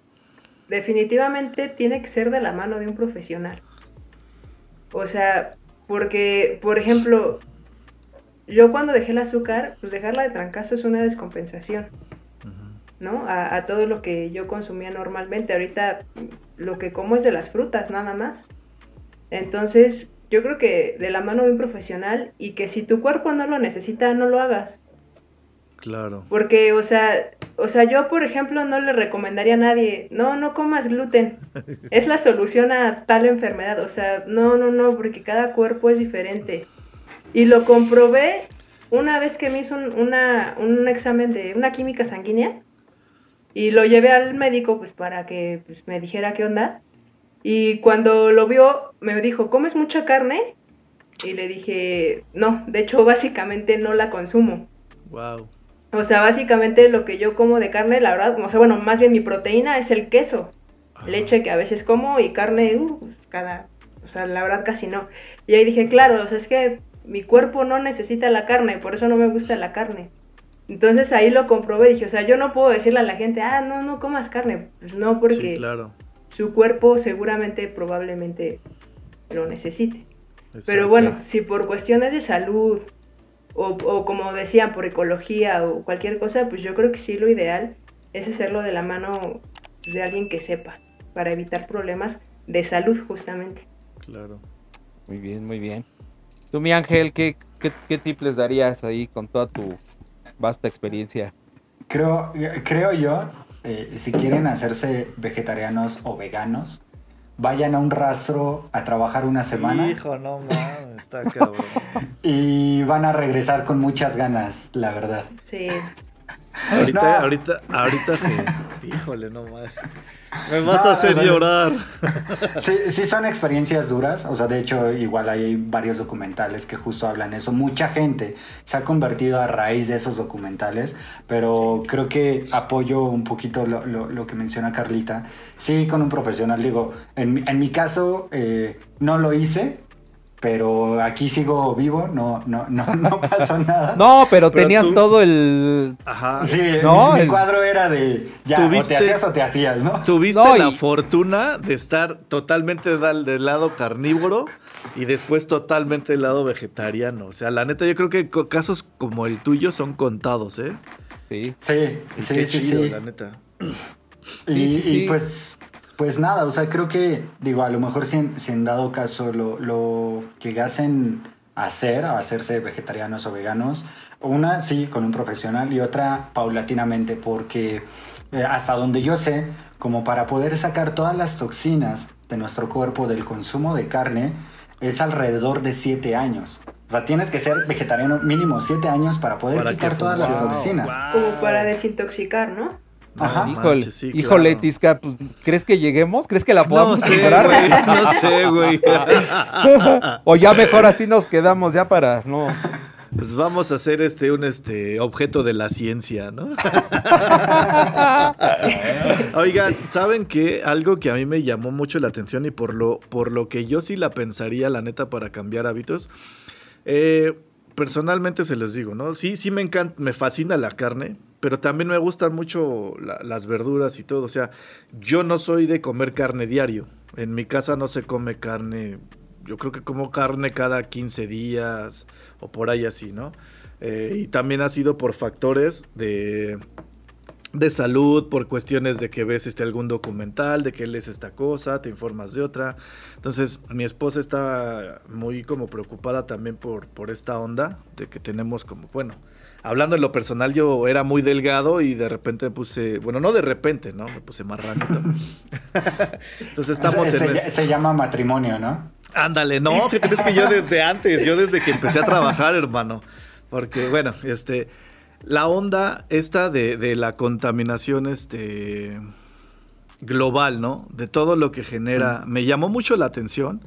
definitivamente tiene que ser de la mano de un profesional. O sea, porque, por ejemplo, yo cuando dejé el azúcar, pues dejarla de trancazo es una descompensación, ¿no? A, a, todo lo que yo consumía normalmente. Ahorita lo que como es de las frutas, nada más. Entonces, yo creo que de la mano de un profesional y que si tu cuerpo no lo necesita, no lo hagas. Claro. Porque, o sea, o sea, yo, por ejemplo, no le recomendaría a nadie, no, no comas gluten. es la solución a tal enfermedad. O sea, no, no, no, porque cada cuerpo es diferente. Y lo comprobé una vez que me hizo un, una, un examen de una química sanguínea y lo llevé al médico pues para que pues, me dijera qué onda. Y cuando lo vio, me dijo, ¿comes mucha carne? Y le dije, no, de hecho básicamente no la consumo. Wow. O sea, básicamente lo que yo como de carne, la verdad, o sea, bueno, más bien mi proteína es el queso. Leche que a veces como y carne, uh, cada, o sea, la verdad casi no. Y ahí dije, claro, o sea, es que mi cuerpo no necesita la carne, por eso no me gusta la carne. Entonces ahí lo comprobé, dije, o sea, yo no puedo decirle a la gente, ah, no, no comas carne. Pues no, porque sí, claro su cuerpo seguramente, probablemente lo necesite. Pero bueno, si por cuestiones de salud o, como decían, por ecología o cualquier cosa, pues yo creo que sí lo ideal es hacerlo de la mano de alguien que sepa, para evitar problemas de salud justamente. Claro. Muy bien, muy bien. Tú, mi Ángel, ¿qué, qué, qué tip les darías ahí con toda tu vasta experiencia? Creo, creo yo eh, si quieren hacerse vegetarianos o veganos, vayan a un rastro a trabajar una semana. Hijo, no mames, está cabrón. y van a regresar con muchas ganas, la verdad. Sí. Ahorita, ahorita, ahorita, híjole, no más. Me vas a hacer llorar. Sí, sí, son experiencias duras. O sea, de hecho, igual hay varios documentales que justo hablan eso. Mucha gente se ha convertido a raíz de esos documentales, pero creo que apoyo un poquito lo, lo, que menciona Carlita. Sí, con un profesional. Digo, en, en mi caso, eh, no lo hice, pero aquí sigo vivo, no, no, no, no pasó nada. No, pero, tenías todo el. Ajá. Sí, no, el... cuadro era de ya, o te hacías o te hacías, ¿no? Tuviste la fortuna de estar totalmente del lado carnívoro y después totalmente del lado vegetariano. O sea, la neta, yo creo que casos como el tuyo son contados, ¿eh? Sí. Sí, sí, sí, sí. la neta. Y, y pues pues nada, o sea, creo que, digo, a lo mejor si en, dado caso lo, lo, llegasen a hacer, a hacerse vegetarianos o veganos, una sí con un profesional y otra paulatinamente, porque eh, hasta donde yo sé, como para poder sacar todas las toxinas de nuestro cuerpo del consumo de carne, es alrededor de siete años. O sea, tienes que ser vegetariano mínimo siete años para poder quitar todas las toxinas. Como para desintoxicar, ¿no? Ajá. híjole, híjole, Tisca, pues, ¿crees que lleguemos? ¿Crees que la podamos no sé, no sé, güey. o ya mejor así nos quedamos ya para no. Pues vamos a hacer este un este objeto de la ciencia, ¿no? Oigan, ¿saben qué? Algo que a mí me llamó mucho la atención y por lo, por lo que yo sí la pensaría, la neta, para cambiar hábitos. Eh, personalmente se los digo, ¿no? Sí, sí me encanta, me fascina la carne, pero también me gustan mucho las verduras y todo. O sea, yo no soy de comer carne diario. En mi casa no se come carne. Yo creo que como carne cada 15 días o por ahí así, ¿no? Eh, y también ha sido por factores de, de salud, por cuestiones de que ves este algún documental, de que lees esta cosa, te informas de otra. Entonces, mi esposa está muy como preocupada también por, por esta onda, de que tenemos como, bueno, hablando en lo personal, yo era muy delgado y de repente puse, bueno, no de repente, ¿no? Me puse marranito. Entonces estamos en... Se, llama matrimonio, ¿no? Ándale, no, ¿qué crees que yo desde antes, yo desde que empecé a trabajar, hermano? Porque, bueno, este, la onda esta de, de la contaminación, este, global, ¿no? De todo lo que genera, me llamó mucho la atención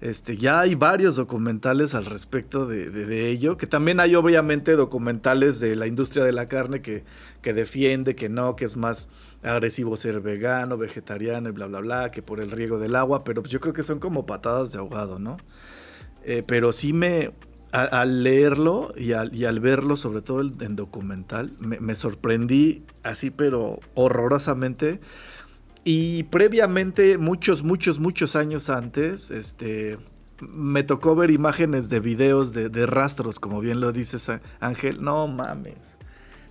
este, ya hay varios documentales al respecto de, ello, que también hay obviamente documentales de la industria de la carne que, que, defiende que no, que es más agresivo ser vegano, vegetariano y bla, bla, bla, que por el riego del agua, pero pues yo creo que son como patadas de ahogado, ¿no? Eh, pero sí me, al leerlo y al, y al, verlo, sobre todo en documental, me, me sorprendí así, pero horrorosamente y previamente, muchos, muchos, muchos años antes, este, me tocó ver imágenes de videos de, rastros, como bien lo dices, Ángel. No mames.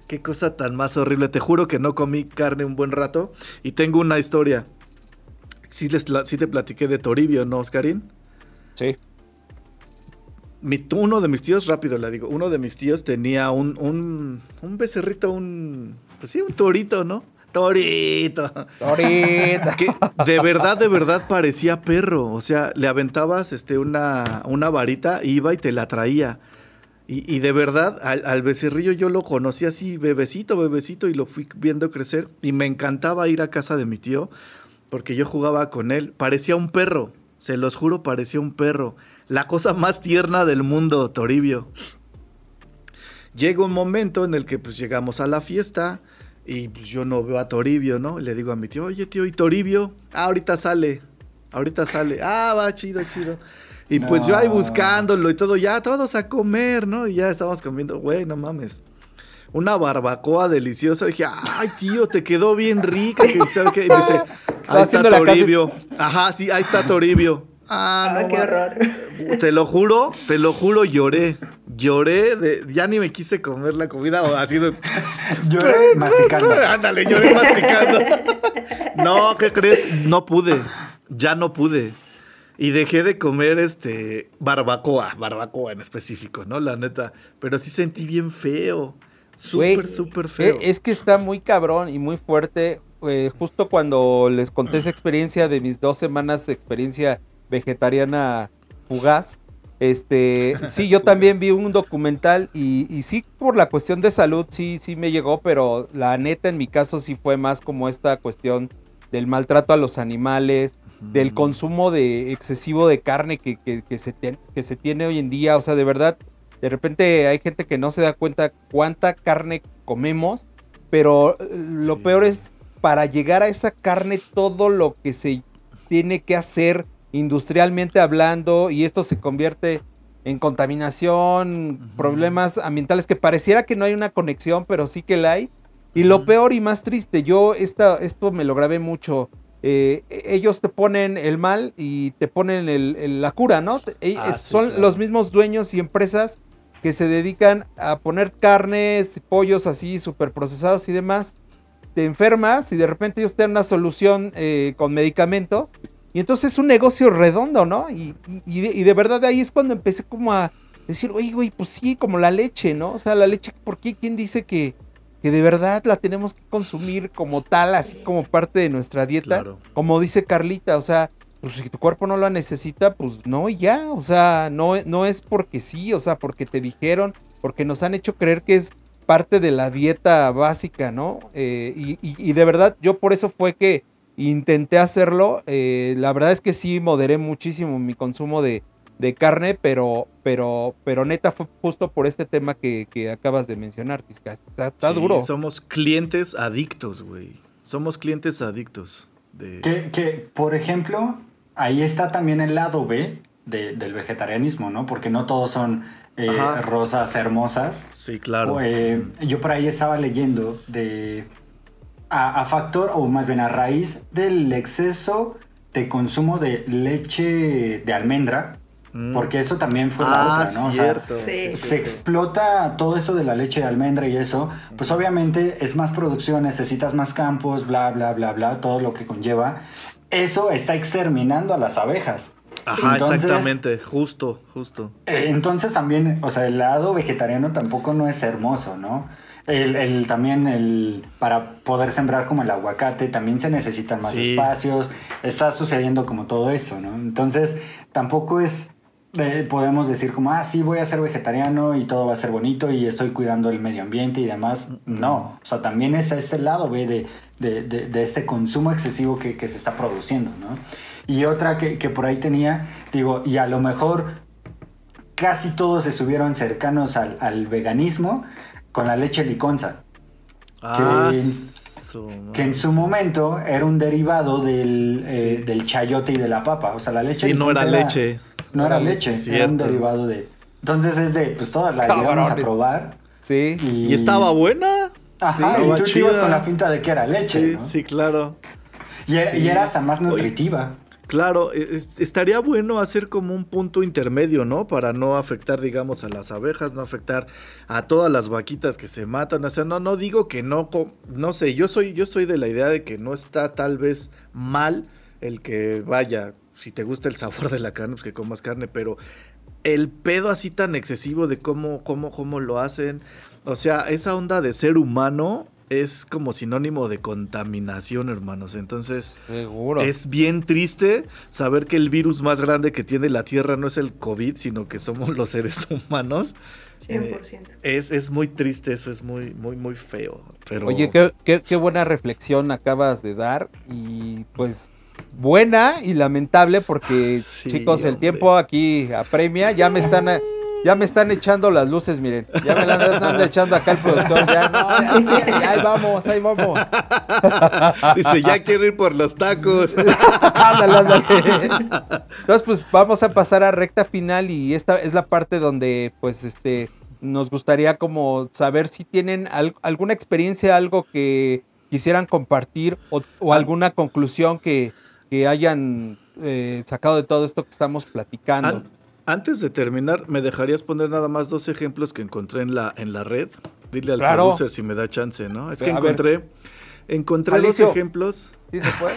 Qué cosa tan más horrible. Te juro que no comí carne un buen rato. Y tengo una historia. Sí, les, te platiqué de Toribio, ¿no, Oscarín? Sí. Mi, uno de mis tíos, rápido le digo, uno de mis tíos tenía un, un, un becerrito, un, pues sí, un torito, ¿no? Torito. Torito. de verdad, de verdad parecía perro. O sea, le aventabas este, una, una varita, iba y te la traía. Y, de verdad, al, becerrillo yo lo conocí así, bebecito, bebecito, y lo fui viendo crecer. Y me encantaba ir a casa de mi tío, porque yo jugaba con él. Parecía un perro, se los juro, parecía un perro. La cosa más tierna del mundo, Toribio. Llega un momento en el que pues llegamos a la fiesta y pues yo no veo a Toribio, ¿no? le digo a mi tío, oye tío, ¿y Toribio? Ah, ahorita sale, ahorita sale. Ah, va, chido, chido. Y pues yo ahí buscándolo y todo, ya todos a comer, ¿no? Y ya estamos comiendo, güey, no mames. Una barbacoa deliciosa. Dije, ay, tío, te quedó bien rica. ¿Sabe qué? Y me dice, ahí está Toribio. Ajá, sí, ahí está Toribio. Ah, no. qué horror. Te lo juro, te lo juro, lloré. Lloré, de, ya ni me quise comer la comida o así de. Lloré masticando. Ándale, lloré masticando. No, ¿qué crees? No pude. Ya no pude. Y dejé de comer este barbacoa, barbacoa en específico, ¿no? La neta. Pero sí sentí bien feo. Súper, súper feo. Es que está muy cabrón y muy fuerte. Eh, justo cuando les conté esa experiencia de mis dos semanas de experiencia vegetariana fugaz. Este, sí, yo también vi un documental y, y, sí, por la cuestión de salud, sí, sí me llegó, pero la neta en mi caso sí fue más como esta cuestión del maltrato a los animales, del consumo de excesivo de carne que, se que se tiene hoy en día. O sea, de verdad, de repente hay gente que no se da cuenta cuánta carne comemos, pero eh, lo peor es para llegar a esa carne todo lo que se tiene que hacer industrialmente hablando y esto se convierte en contaminación, problemas ambientales que pareciera que no hay una conexión, pero sí que la hay. Y lo peor y más triste, yo esta, esto me lo grabé mucho. Eh, ellos te ponen el mal y te ponen el, la cura, ¿no? E, ah, son los mismos dueños y empresas que se dedican a poner carnes, pollos así súper procesados y demás. Te enfermas y de repente ellos te dan una solución eh, con medicamentos y entonces es un negocio redondo, ¿no? Y, de verdad de ahí es cuando empecé como a decir, oye, güey, pues sí, como la leche, ¿no? O sea, la leche, ¿por qué? ¿Quién dice que, que de verdad la tenemos que consumir como tal, así como parte de nuestra dieta? Como dice Carlita, o sea, pues si tu cuerpo no la necesita, pues no, ya, o sea, no, no es porque sí, o sea, porque te dijeron, porque nos han hecho creer que es parte de la dieta básica, ¿no? Eh, y, de verdad, yo por eso fue que intenté hacerlo. Eh, la verdad es que sí moderé muchísimo mi consumo de, carne, pero, pero, pero neta fue justo por este tema que, acabas de mencionar, Tisca. Está, duro. Somos clientes adictos, güey. Somos clientes adictos. De... Que, por ejemplo, ahí está también el lado B del vegetarianismo, ¿no? Porque no todos son eh, rosas hermosas. Sí, claro. Eh, yo por ahí estaba leyendo de... A, factor, o más bien a raíz del exceso de consumo de leche de almendra, mm. porque eso también fue la ah, otra, ¿no? Cierto, se explota todo eso de la leche de almendra y eso, pues obviamente es más producción, necesitas más campos, bla, bla, bla, bla, todo lo que conlleva. Eso está exterminando a las abejas. Ajá, exactamente, justo, justo. Eh, entonces también, o sea, el lado vegetariano tampoco no es hermoso, ¿no? El, también el para poder sembrar como el aguacate también se necesitan más espacios. Está sucediendo como todo eso no entonces tampoco es eh, podemos decir como ah sí voy a ser vegetariano y todo va a ser bonito y estoy cuidando el medio ambiente y demás no. O sea también es ese lado ve de, de, este consumo excesivo que, que se está produciendo no y otra que, por ahí tenía, digo, y a lo mejor casi todos estuvieron cercanos al, veganismo con la leche liconza. Ah, que, en su momento era un derivado eh, del, chayote y de la papa. O sea, la leche. Sí, no era, leche. No era leche, era un derivado de. Entonces es de, pues todas la íbamos a probar. Sí. Y, estaba buena. Ajá, y tú ibas con la pinta de que era leche. Sí, sí, claro. Y, era hasta más nutritiva. Claro, e, estaría bueno hacer como un punto intermedio, ¿no? Para no afectar, digamos, a las abejas, no afectar a todas las vaquitas que se matan. O sea, no, no digo que no, no sé, yo soy, yo soy de la idea de que no está tal vez mal el que vaya, si te gusta el sabor de la carne, pues que comas carne, pero el pedo así tan excesivo de cómo, cómo, cómo lo hacen. O sea, esa onda de ser humano es como sinónimo de contaminación, hermanos. Entonces, es bien triste saber que el virus más grande que tiene la Tierra no es el COVID, sino que somos los seres humanos. 100%. Eh, es, es, muy triste, eso es muy, muy, muy feo. Pero... Oye, qué, qué, buena reflexión acabas de dar y pues buena y lamentable porque chicos, el tiempo aquí apremia, ya me están... Ya me están echando las luces, miren. Ya me las están echando acá el productor. Ya, no, ya, ahí vamos, ahí vamos. Dice, ya quiero ir por los tacos. ándale, ándale. Entonces, pues vamos a pasar a recta final y esta es la parte donde, pues, este, nos gustaría como saber si tienen alguna experiencia, algo que quisieran compartir o, ah. alguna conclusión que, hayan eh, sacado de todo esto que estamos platicando. Antes de terminar, ¿me dejarías poner nada más dos ejemplos que encontré en la, en la red? Dile al producer si me da chance, ¿no? Es que encontré, encontré dos ejemplos. ¿Sí se puede?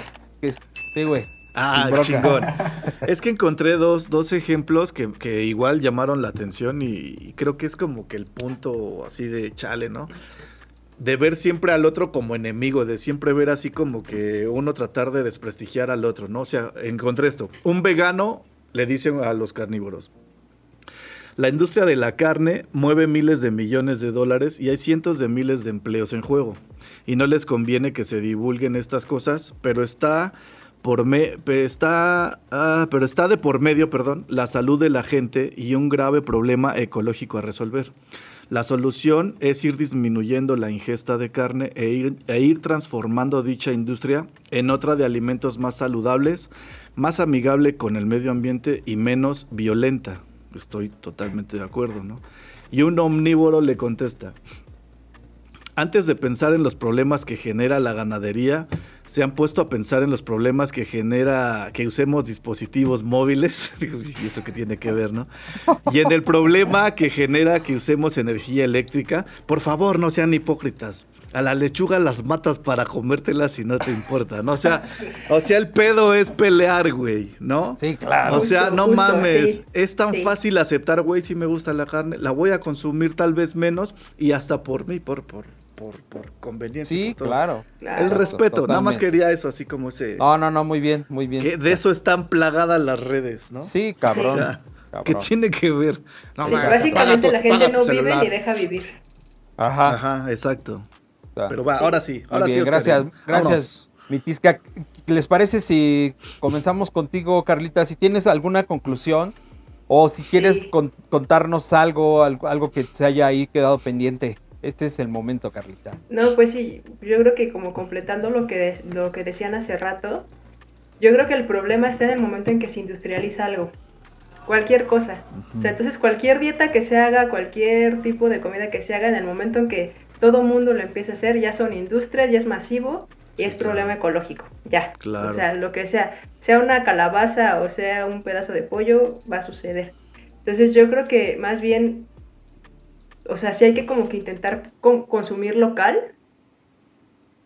Sí, güey. Ah, chingón. es que encontré dos, dos ejemplos que, que, igual llamaron la atención y, creo que es como que el punto así de chale, ¿no? De ver siempre al otro como enemigo, de siempre ver así como que uno tratar de desprestigiar al otro, ¿no? O sea, encontré esto. Un vegano le dicen a los carnívoros. La industria de la carne mueve miles de millones de dólares y hay cientos de miles de empleos en juego. Y no les conviene que se divulguen estas cosas, pero está por me, está, ah, pero está de por medio, perdón, la salud de la gente y un grave problema ecológico a resolver. La solución es ir disminuyendo la ingesta de carne e e ir transformando dicha industria en otra de alimentos más saludables, más amigable con el medio ambiente y menos violenta. Estoy totalmente de acuerdo, ¿no? Y un omnívoro le contesta, antes de pensar en los problemas que genera la ganadería, se han puesto a pensar en los problemas que genera que usemos dispositivos móviles, y eso que tiene que ver, ¿no? Y en el problema que genera que usemos energía eléctrica, por favor, no sean hipócritas a la lechuga las matas para comértelas si no te importa, ¿no? O sea, o sea, el pedo es pelear, güey, ¿no? Sí, claro. O sea, no mames, es tan fácil aceptar, güey, si me gusta la carne, la voy a consumir tal vez menos y hasta por mí, por, por, por, por conveniencia. Sí, claro, El respeto, nada más quería eso, así como ese. No, no, no, muy bien, muy bien. Que de eso están plagadas las redes, ¿no? Sí, cabrón. ¿Qué tiene que ver? No, básicamente la gente no vive ni deja vivir. Ajá. Ajá, exacto. Pero va, ahora sí, ahora sí. Gracias, gracias, mi ¿Les parece si comenzamos contigo, Carlita? Si tienes alguna conclusión o si quieres contarnos algo, algo, que se haya ahí quedado pendiente. Este es el momento, Carlita. No, pues sí, yo creo que como completando lo que, lo que decían hace rato, yo creo que el problema está en el momento en que se industrializa algo. Cualquier cosa. O sea, entonces cualquier dieta que se haga, cualquier tipo de comida que se haga, en el momento en que todo mundo lo empieza a hacer, ya son industrias, ya es masivo y es problema ecológico. Ya. O sea, lo que sea sea una calabaza o sea un pedazo de pollo, va a suceder. Entonces yo creo que más bien, o sea, si hay que como que intentar consumir local,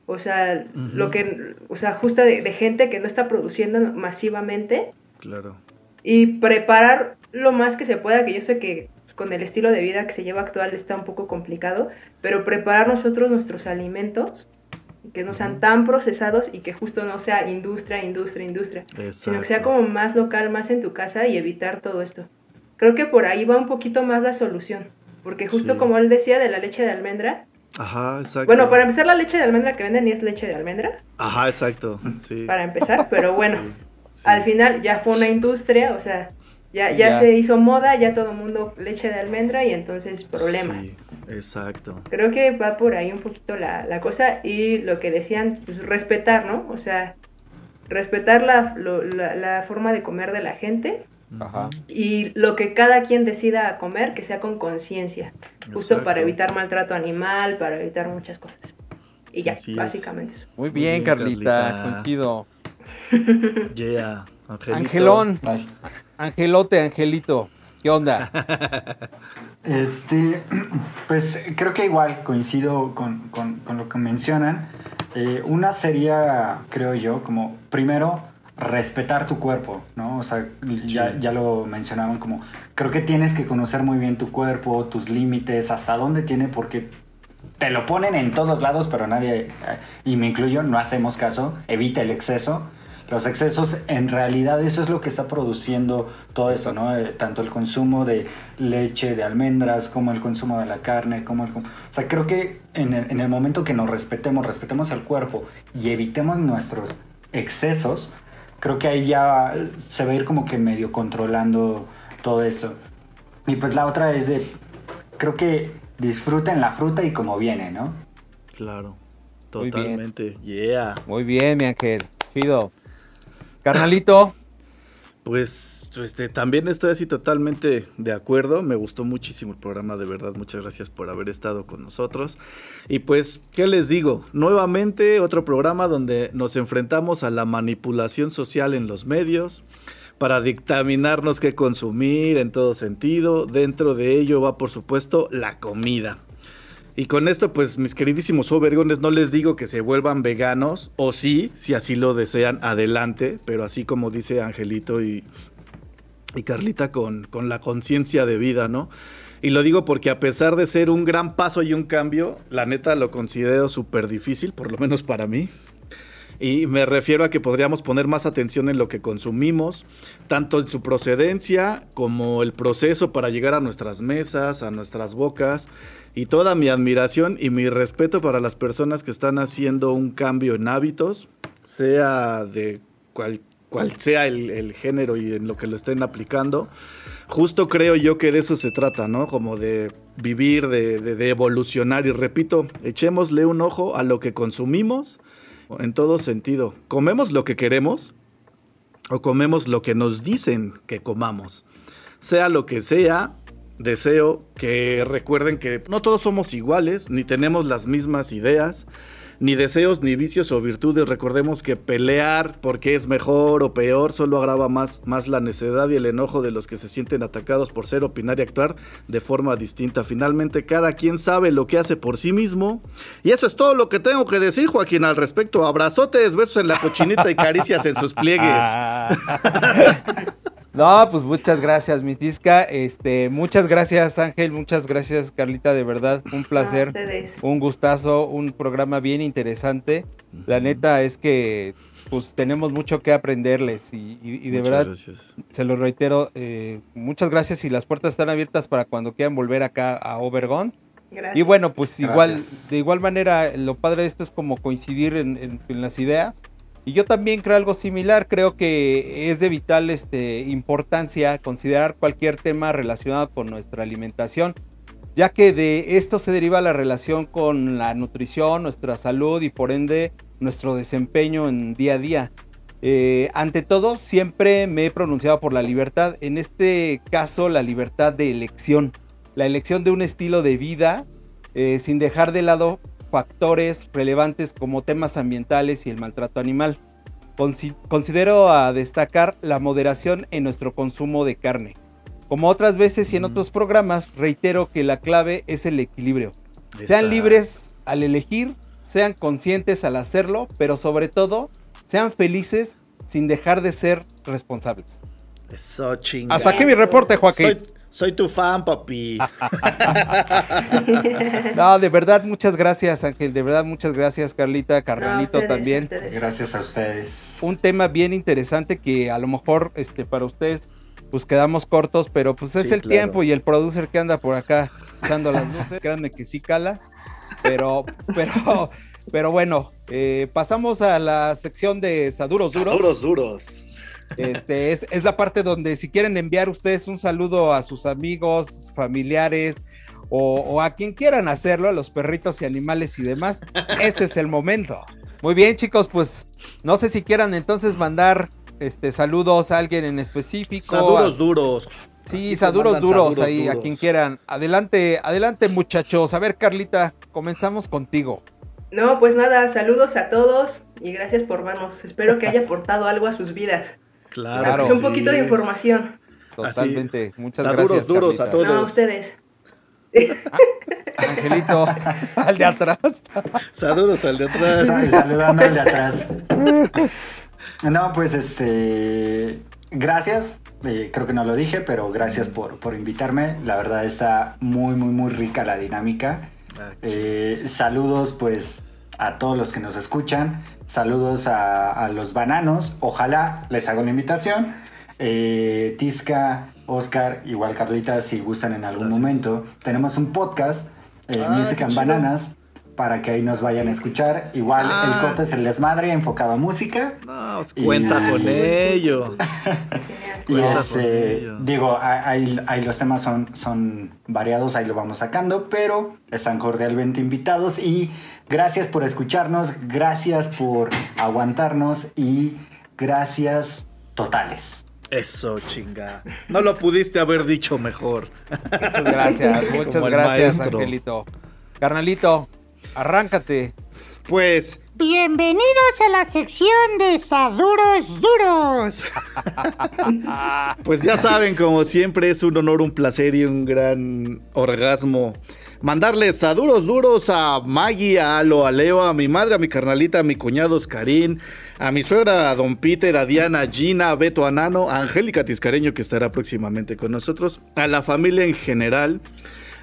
o sea, lo que, o sea, justo de, gente que no está produciendo masivamente. Claro. Y preparar lo más que se pueda, que yo sé que con el estilo de vida que se lleva actual está un poco complicado, pero preparar nosotros nuestros alimentos que no sean tan procesados y que justo no sea industria, industria, industria, sino que sea como más local, más en tu casa y evitar todo esto. Creo que por ahí va un poquito más la solución, porque justo como él decía de la leche de almendra, Ajá, exacto. Bueno, para empezar la leche de almendra que venden ni es leche de almendra. Ajá, exacto, sí. Para empezar, pero bueno, al final ya fue una industria, o sea, ya, ya, se hizo moda, ya todo el mundo leche de almendra y entonces problema. Sí, exacto. Creo que va por ahí un poquito la, la cosa y lo que decían, pues respetar, ¿no? O sea, respetar la, la, forma de comer de la gente. Ajá. Y lo que cada quien decida comer, que sea con conciencia, justo para evitar maltrato animal, para evitar muchas cosas. Y ya, básicamente eso. Muy bien, Carlita, coincido. Yeah, Angelón. Angelote, Angelito, ¿qué onda? Este, pues creo que igual coincido con, lo que mencionan. Eh, una sería, creo yo, como primero respetar tu cuerpo, ¿no? O sea, ya, ya, lo mencionaban como, creo que tienes que conocer muy bien tu cuerpo, tus límites, hasta dónde tiene, porque te lo ponen en todos lados, pero nadie, y me incluyo, no hacemos caso, evita el exceso los excesos, en realidad eso es lo que está produciendo todo eso, ¿no? Eh, tanto el consumo de leche, de almendras, como el consumo de la carne, como el... O sea, creo que en el, en el momento que nos respetemos, respetemos el cuerpo y evitemos nuestros excesos, creo que ahí ya se va a ir como que medio controlando todo esto. Y pues la otra es de, creo que disfruten la fruta y como viene, ¿no? Claro, totalmente, yeah. Muy bien, mi ángel, chido. Carnalito. Pues este, también estoy así totalmente de acuerdo. Me gustó muchísimo el programa, de verdad. Muchas gracias por haber estado con nosotros. Y pues, ¿qué les digo? Nuevamente otro programa donde nos enfrentamos a la manipulación social en los medios para dictaminarnos qué consumir en todo sentido. Dentro de ello va, por supuesto, la comida. Y con esto, pues mis queridísimos overgones, no les digo que se vuelvan veganos, o sí, si así lo desean, adelante, pero así como dice Angelito y, y Carlita, con, con la conciencia de vida, ¿no? Y lo digo porque a pesar de ser un gran paso y un cambio, la neta lo considero súper difícil, por lo menos para mí. Y me refiero a que podríamos poner más atención en lo que consumimos, tanto en su procedencia como el proceso para llegar a nuestras mesas, a nuestras bocas. Y toda mi admiración y mi respeto para las personas que están haciendo un cambio en hábitos, sea de cual, cual sea el, género y en lo que lo estén aplicando. Justo creo yo que de eso se trata, ¿no? Como de vivir, de, de evolucionar. Y repito, echémosle un ojo a lo que consumimos en todo sentido. ¿Comemos lo que queremos o comemos lo que nos dicen que comamos? Sea lo que sea, deseo que recuerden que no todos somos iguales, ni tenemos las mismas ideas ni deseos, ni vicios o virtudes. Recordemos que pelear porque es mejor o peor solo agrava más, más la necedad y el enojo de los que se sienten atacados por ser, opinar y actuar de forma distinta. Finalmente, cada quien sabe lo que hace por sí mismo. Y eso es todo lo que tengo que decir, Joaquín, al respecto. Abrazotes, besos en la cochinita y caricias en sus pliegues. No, pues muchas gracias, mi Tisca. Este, muchas gracias, Ángel. Muchas gracias, Carlita. De verdad, un placer, un gustazo, un programa bien interesante. La neta es que, pues, tenemos mucho que aprenderles y, de verdad, se lo reitero, eh, muchas gracias y las puertas están abiertas para cuando quieran volver acá a Obergón. Y bueno, pues igual, de igual manera, lo padre de esto es como coincidir en las ideas y yo también creo algo similar, creo que es de vital este, importancia considerar cualquier tema relacionado con nuestra alimentación, ya que de esto se deriva la relación con la nutrición, nuestra salud y por ende nuestro desempeño en día a día. Eh, ante todo, siempre me he pronunciado por la libertad, en este caso la libertad de elección, la elección de un estilo de vida eh, sin dejar de lado factores relevantes como temas ambientales y el maltrato animal. Considero a destacar la moderación en nuestro consumo de carne. Como otras veces y en otros programas, reitero que la clave es el equilibrio. Sean libres al elegir, sean conscientes al hacerlo, pero sobre todo, sean felices sin dejar de ser responsables. Eso Hasta aquí mi reporte, Joaquín. Soy tu fan, papi. no, de verdad, muchas gracias, Ángel. De verdad, muchas gracias, Carlita, Carnalito también. Gracias a ustedes. Un tema bien interesante que a lo mejor este, para ustedes pues quedamos cortos, pero pues es el tiempo y el producer que anda por acá dando las luces. Créanme que sí cala, pero, pero, pero bueno, eh, pasamos a la sección de Saduros Duros. Saduros Duros. Este, es, la parte donde si quieren enviar ustedes un saludo a sus amigos, familiares o, a quien quieran hacerlo, a los perritos y animales y demás, este es el momento. Muy bien, chicos, pues no sé si quieran entonces mandar este, saludos a alguien en específico. Saludos duros. Sí, saduros duros ahí, a quien quieran. Adelante, adelante muchachos. A ver, Carlita, comenzamos contigo. No, pues nada, saludos a todos y gracias por vernos. Espero que haya aportado algo a sus vidas. Claro. Un poquito de información. Totalmente. Muchas gracias. duros a todos. No, a ustedes. Angelito, al de atrás. Saludos al de atrás. Saludando al de atrás. No, pues este. Gracias. Eh, creo que no lo dije, pero gracias por, por invitarme. La verdad está muy, muy, muy rica la dinámica. Ah, eh, saludos, pues, a todos los que nos escuchan. Saludos a, los bananos. Ojalá les hago la invitación. Eh, Tisca, Oscar, igual Carlita, si gustan en algún momento. Tenemos un podcast, eh, ah, Music and Bananas, para que ahí nos vayan a escuchar. Igual el ah. corte es el desmadre enfocado a música. No, cuenta con ello. y este, digo, ahí, los temas son, son variados, ahí lo vamos sacando, pero están cordialmente invitados y gracias por escucharnos, gracias por aguantarnos y gracias totales. Eso, chinga. No lo pudiste haber dicho mejor. Muchas gracias, muchas gracias, Angelito. Carnalito, arráncate. Pues. Bienvenidos a la sección de Saduros Duros. pues ya saben, como siempre, es un honor, un placer y un gran orgasmo mandarles saduros duros a Maggie, a Alo, a Leo, a mi madre, a mi carnalita, a mi cuñado Oscarín, a mi suegra, a Don Peter, a Diana, a Gina, a Beto, a Nano, a Angélica Tiscareño, que estará próximamente con nosotros, a la familia en general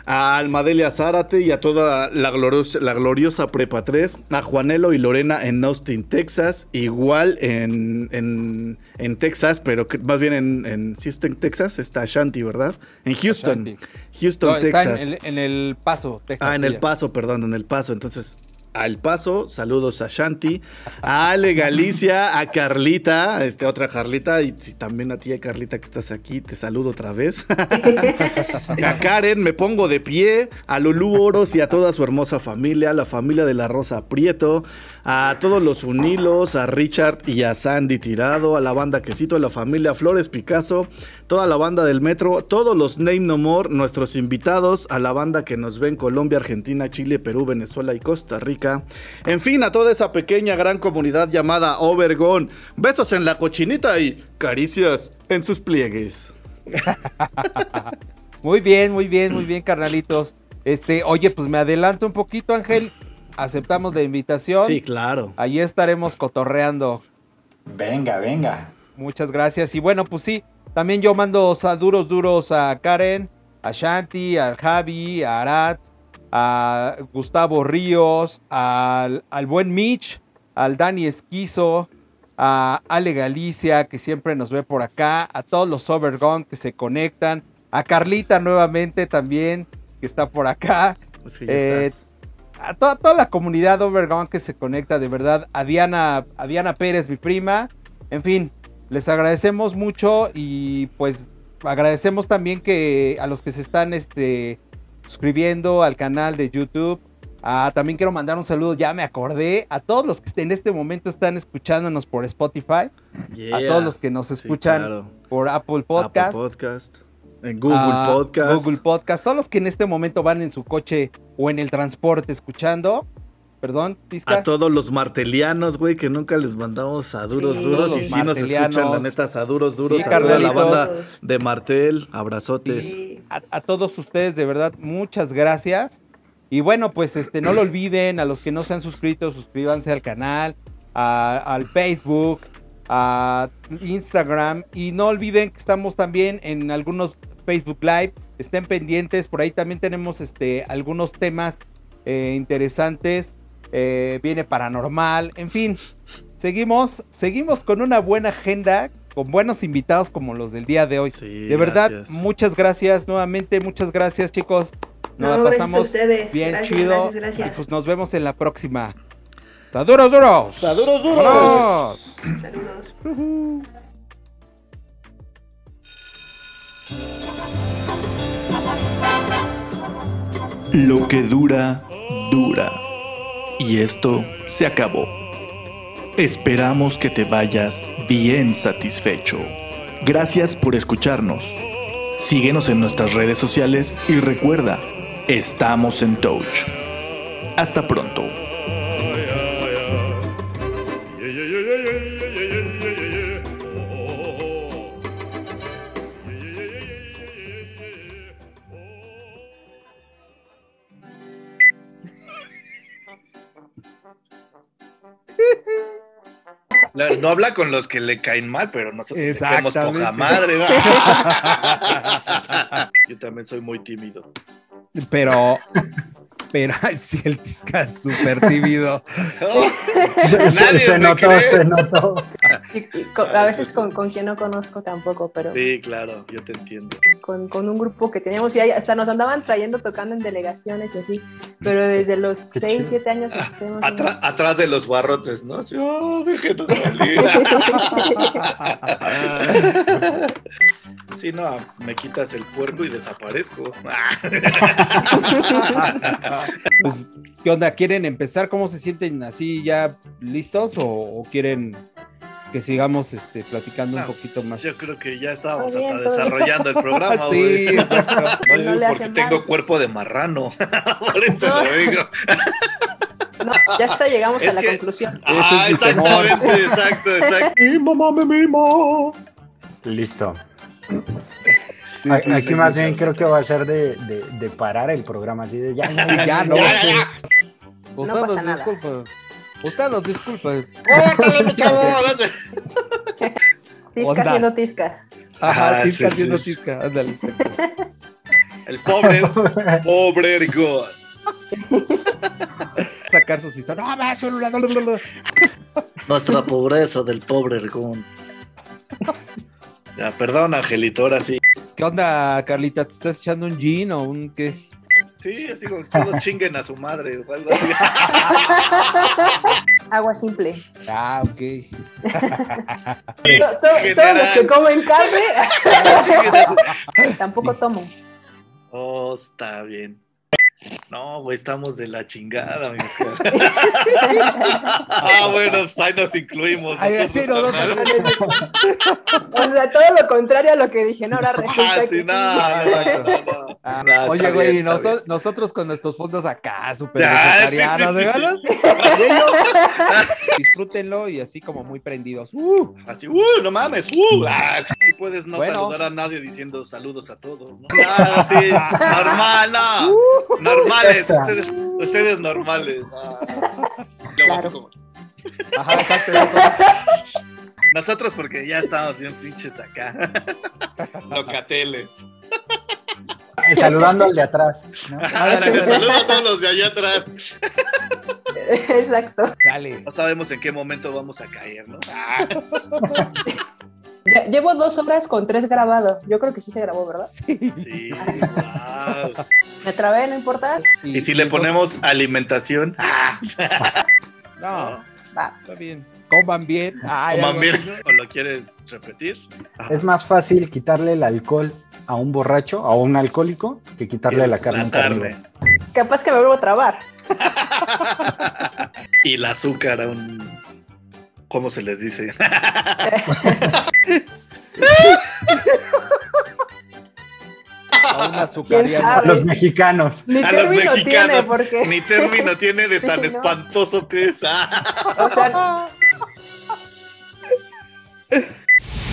a Almadelia Zárate y a toda la gloriosa, la gloriosa Prepa 3, a Juanelo y Lorena en Austin, Texas, igual en, en, Texas, pero más bien en, en, si está en Texas, está Shanti, ¿verdad? En Houston, Houston, Texas. Está en, el Paso, Texas. Ah, en el Paso, perdón, en el Paso, entonces al Paso, saludos a Shanti, a Ale Galicia, a Carlita, este, otra Carlita, y también a ti, Carlita, que estás aquí, te saludo otra vez. a Karen, me pongo de pie, a Lulú Oros y a toda su hermosa familia, la familia de la Rosa Prieto, a todos los Unilos, a Richard y a Sandy Tirado, a la banda Quesito, a la familia Flores Picasso, toda la banda del Metro, todos los Name No More, nuestros invitados, a la banda que nos ve en Colombia, Argentina, Chile, Perú, Venezuela y Costa Rica. En fin, a toda esa pequeña gran comunidad llamada Obergón. Besos en la cochinita y caricias en sus pliegues. muy bien, muy bien, muy bien, carnalitos. Este, oye, pues me adelanto un poquito, Ángel aceptamos la invitación. Sí, claro. Allí estaremos cotorreando. Venga, venga. Muchas gracias. Y bueno, pues sí, También yo mando duros, duros a Karen, a Shanti, al Javi, a Arat, a Gustavo Ríos, al, al buen Mitch, al Dani Esquizo, a Ale Galicia, que siempre nos ve por acá, a todos los Overgone que se conectan, a Carlita nuevamente también, que está por acá. Pues eh, a toda, toda, la comunidad Overgone que se conecta, de verdad, a Diana, a Diana Pérez, mi prima. En fin, les agradecemos mucho y pues agradecemos también que a los que se están este, suscribiendo al canal de YouTube, Ah, también quiero mandar un saludo, ya me acordé, a todos los que en este momento están escuchándonos por Spotify, a todos los que nos escuchan por Apple Podcast, Podcast en Google Podcast, Google Podcast, todos los que en este momento van en su coche o en el transporte escuchando. Perdón, Tisca. A todos los martelianos, güey, que nunca les mandamos a duros, duros. Y sí nos escuchan, la neta, a duros, duros. a toda la banda de Martel, abrazotes. a todos ustedes, de verdad, muchas gracias. Y bueno, pues este, no lo olviden, a los que no se han suscrito, suscríbanse al canal, al Facebook, a Instagram. Y no olviden que estamos también en algunos Facebook Live. Estén pendientes, por ahí también tenemos este, algunos temas eh, interesantes. Eh, viene paranormal, en fin. Seguimos, seguimos con una buena agenda, con buenos invitados como los del día de hoy. de verdad, muchas gracias nuevamente, muchas gracias chicos. Nos la pasamos bien chido. pues nos vemos en la próxima. ¡Saduros duros! ¡Saduros duros! Saludos. Lo que dura, dura. Y esto se acabó. Esperamos que te vayas bien satisfecho. Gracias por escucharnos. Síguenos en nuestras redes sociales y recuerda, Estamos en Touch. Hasta pronto. No habla con los que le caen mal, pero nosotros tenemos poca madre. Yo también soy muy tímido. Pero, pero sí, el Tisca es súper tímido. se, notó, se notó. a veces con, con, quien no conozco tampoco, pero. Sí, claro, yo te entiendo. Con, con un grupo que teníamos y hasta nos andaban trayendo tocando en delegaciones y así, pero desde los 6, 7 años. Ah, atrás de los barrotes, ¿no? Oh, déjenos salir. Sí, no, me quitas el puerco y desaparezco. Pues, ¿Qué onda? ¿Quieren empezar? ¿Cómo se sienten así ya listos o, quieren que sigamos este, platicando un poquito más? Yo creo que ya estábamos hasta desarrollando el programa. sí, exacto. No, porque tengo cuerpo de marrano. Por eso lo digo. No, ya está, llegamos a la conclusión. Ah, exactamente, exacto, exacto. Mi Listo. Aquí más bien creo que va a ser de, de, parar el programa, así de ya, ya, ya, no. Usted nos disculpa. Usted nos disculpa. Tisca haciendo tisca. Ajá, tisca haciendo tisca. Ándale, El pobre, pobre Ergo. Sacar sus historias. No, va, celular. Nuestra pobreza del pobre Ergón. Ya, perdón, Angelito, ahora sí. ¿Qué onda, Carlita? ¿Te estás echando un gin o un qué? Sí, así como que todos chinguen a su madre Agua simple. Ah, ok. todos los que comen carne tampoco tomo. Oh, está bien. No, güey, estamos de la chingada, mi Ah, bueno, pues ahí nos incluimos. o sea, todo lo contrario a lo que dije, no, ahora resulta ah, sí, no, ah, Oye, güey, nosotros con nuestros fondos acá, súper vegetarianos, disfrútenlo y así como muy prendidos. Uh, así, uh, no mames, uh, ah, si puedes no saludar a nadie diciendo saludos a todos, ¿no? Ah, sí, normal, no. Uh normales, ustedes, ustedes normales. Ah. Claro. Ajá, exacto. Nosotros porque ya estamos bien pinches acá. Locateles. Saludando al de atrás. ¿no? saludo a todos los de allá atrás. Exacto. Sale. No sabemos en qué momento vamos a caer, ¿no? Ah. Llevo dos horas con tres grabados. Yo creo que sí se grabó, ¿verdad? Sí, sí wow. Me trabé, no importa. ¿Y, si le ponemos alimentación? no, va. Está bien. Coman bien. Coman bien. ¿O lo quieres repetir? Es más fácil quitarle el alcohol a un borracho, a un alcohólico, que quitarle la carne. La carne. Capaz que me vuelvo a trabar. y el azúcar a un. ¿Cómo se les dice? a los mexicanos. A los mexicanos. Ni término tiene de tan espantoso que es. o sea.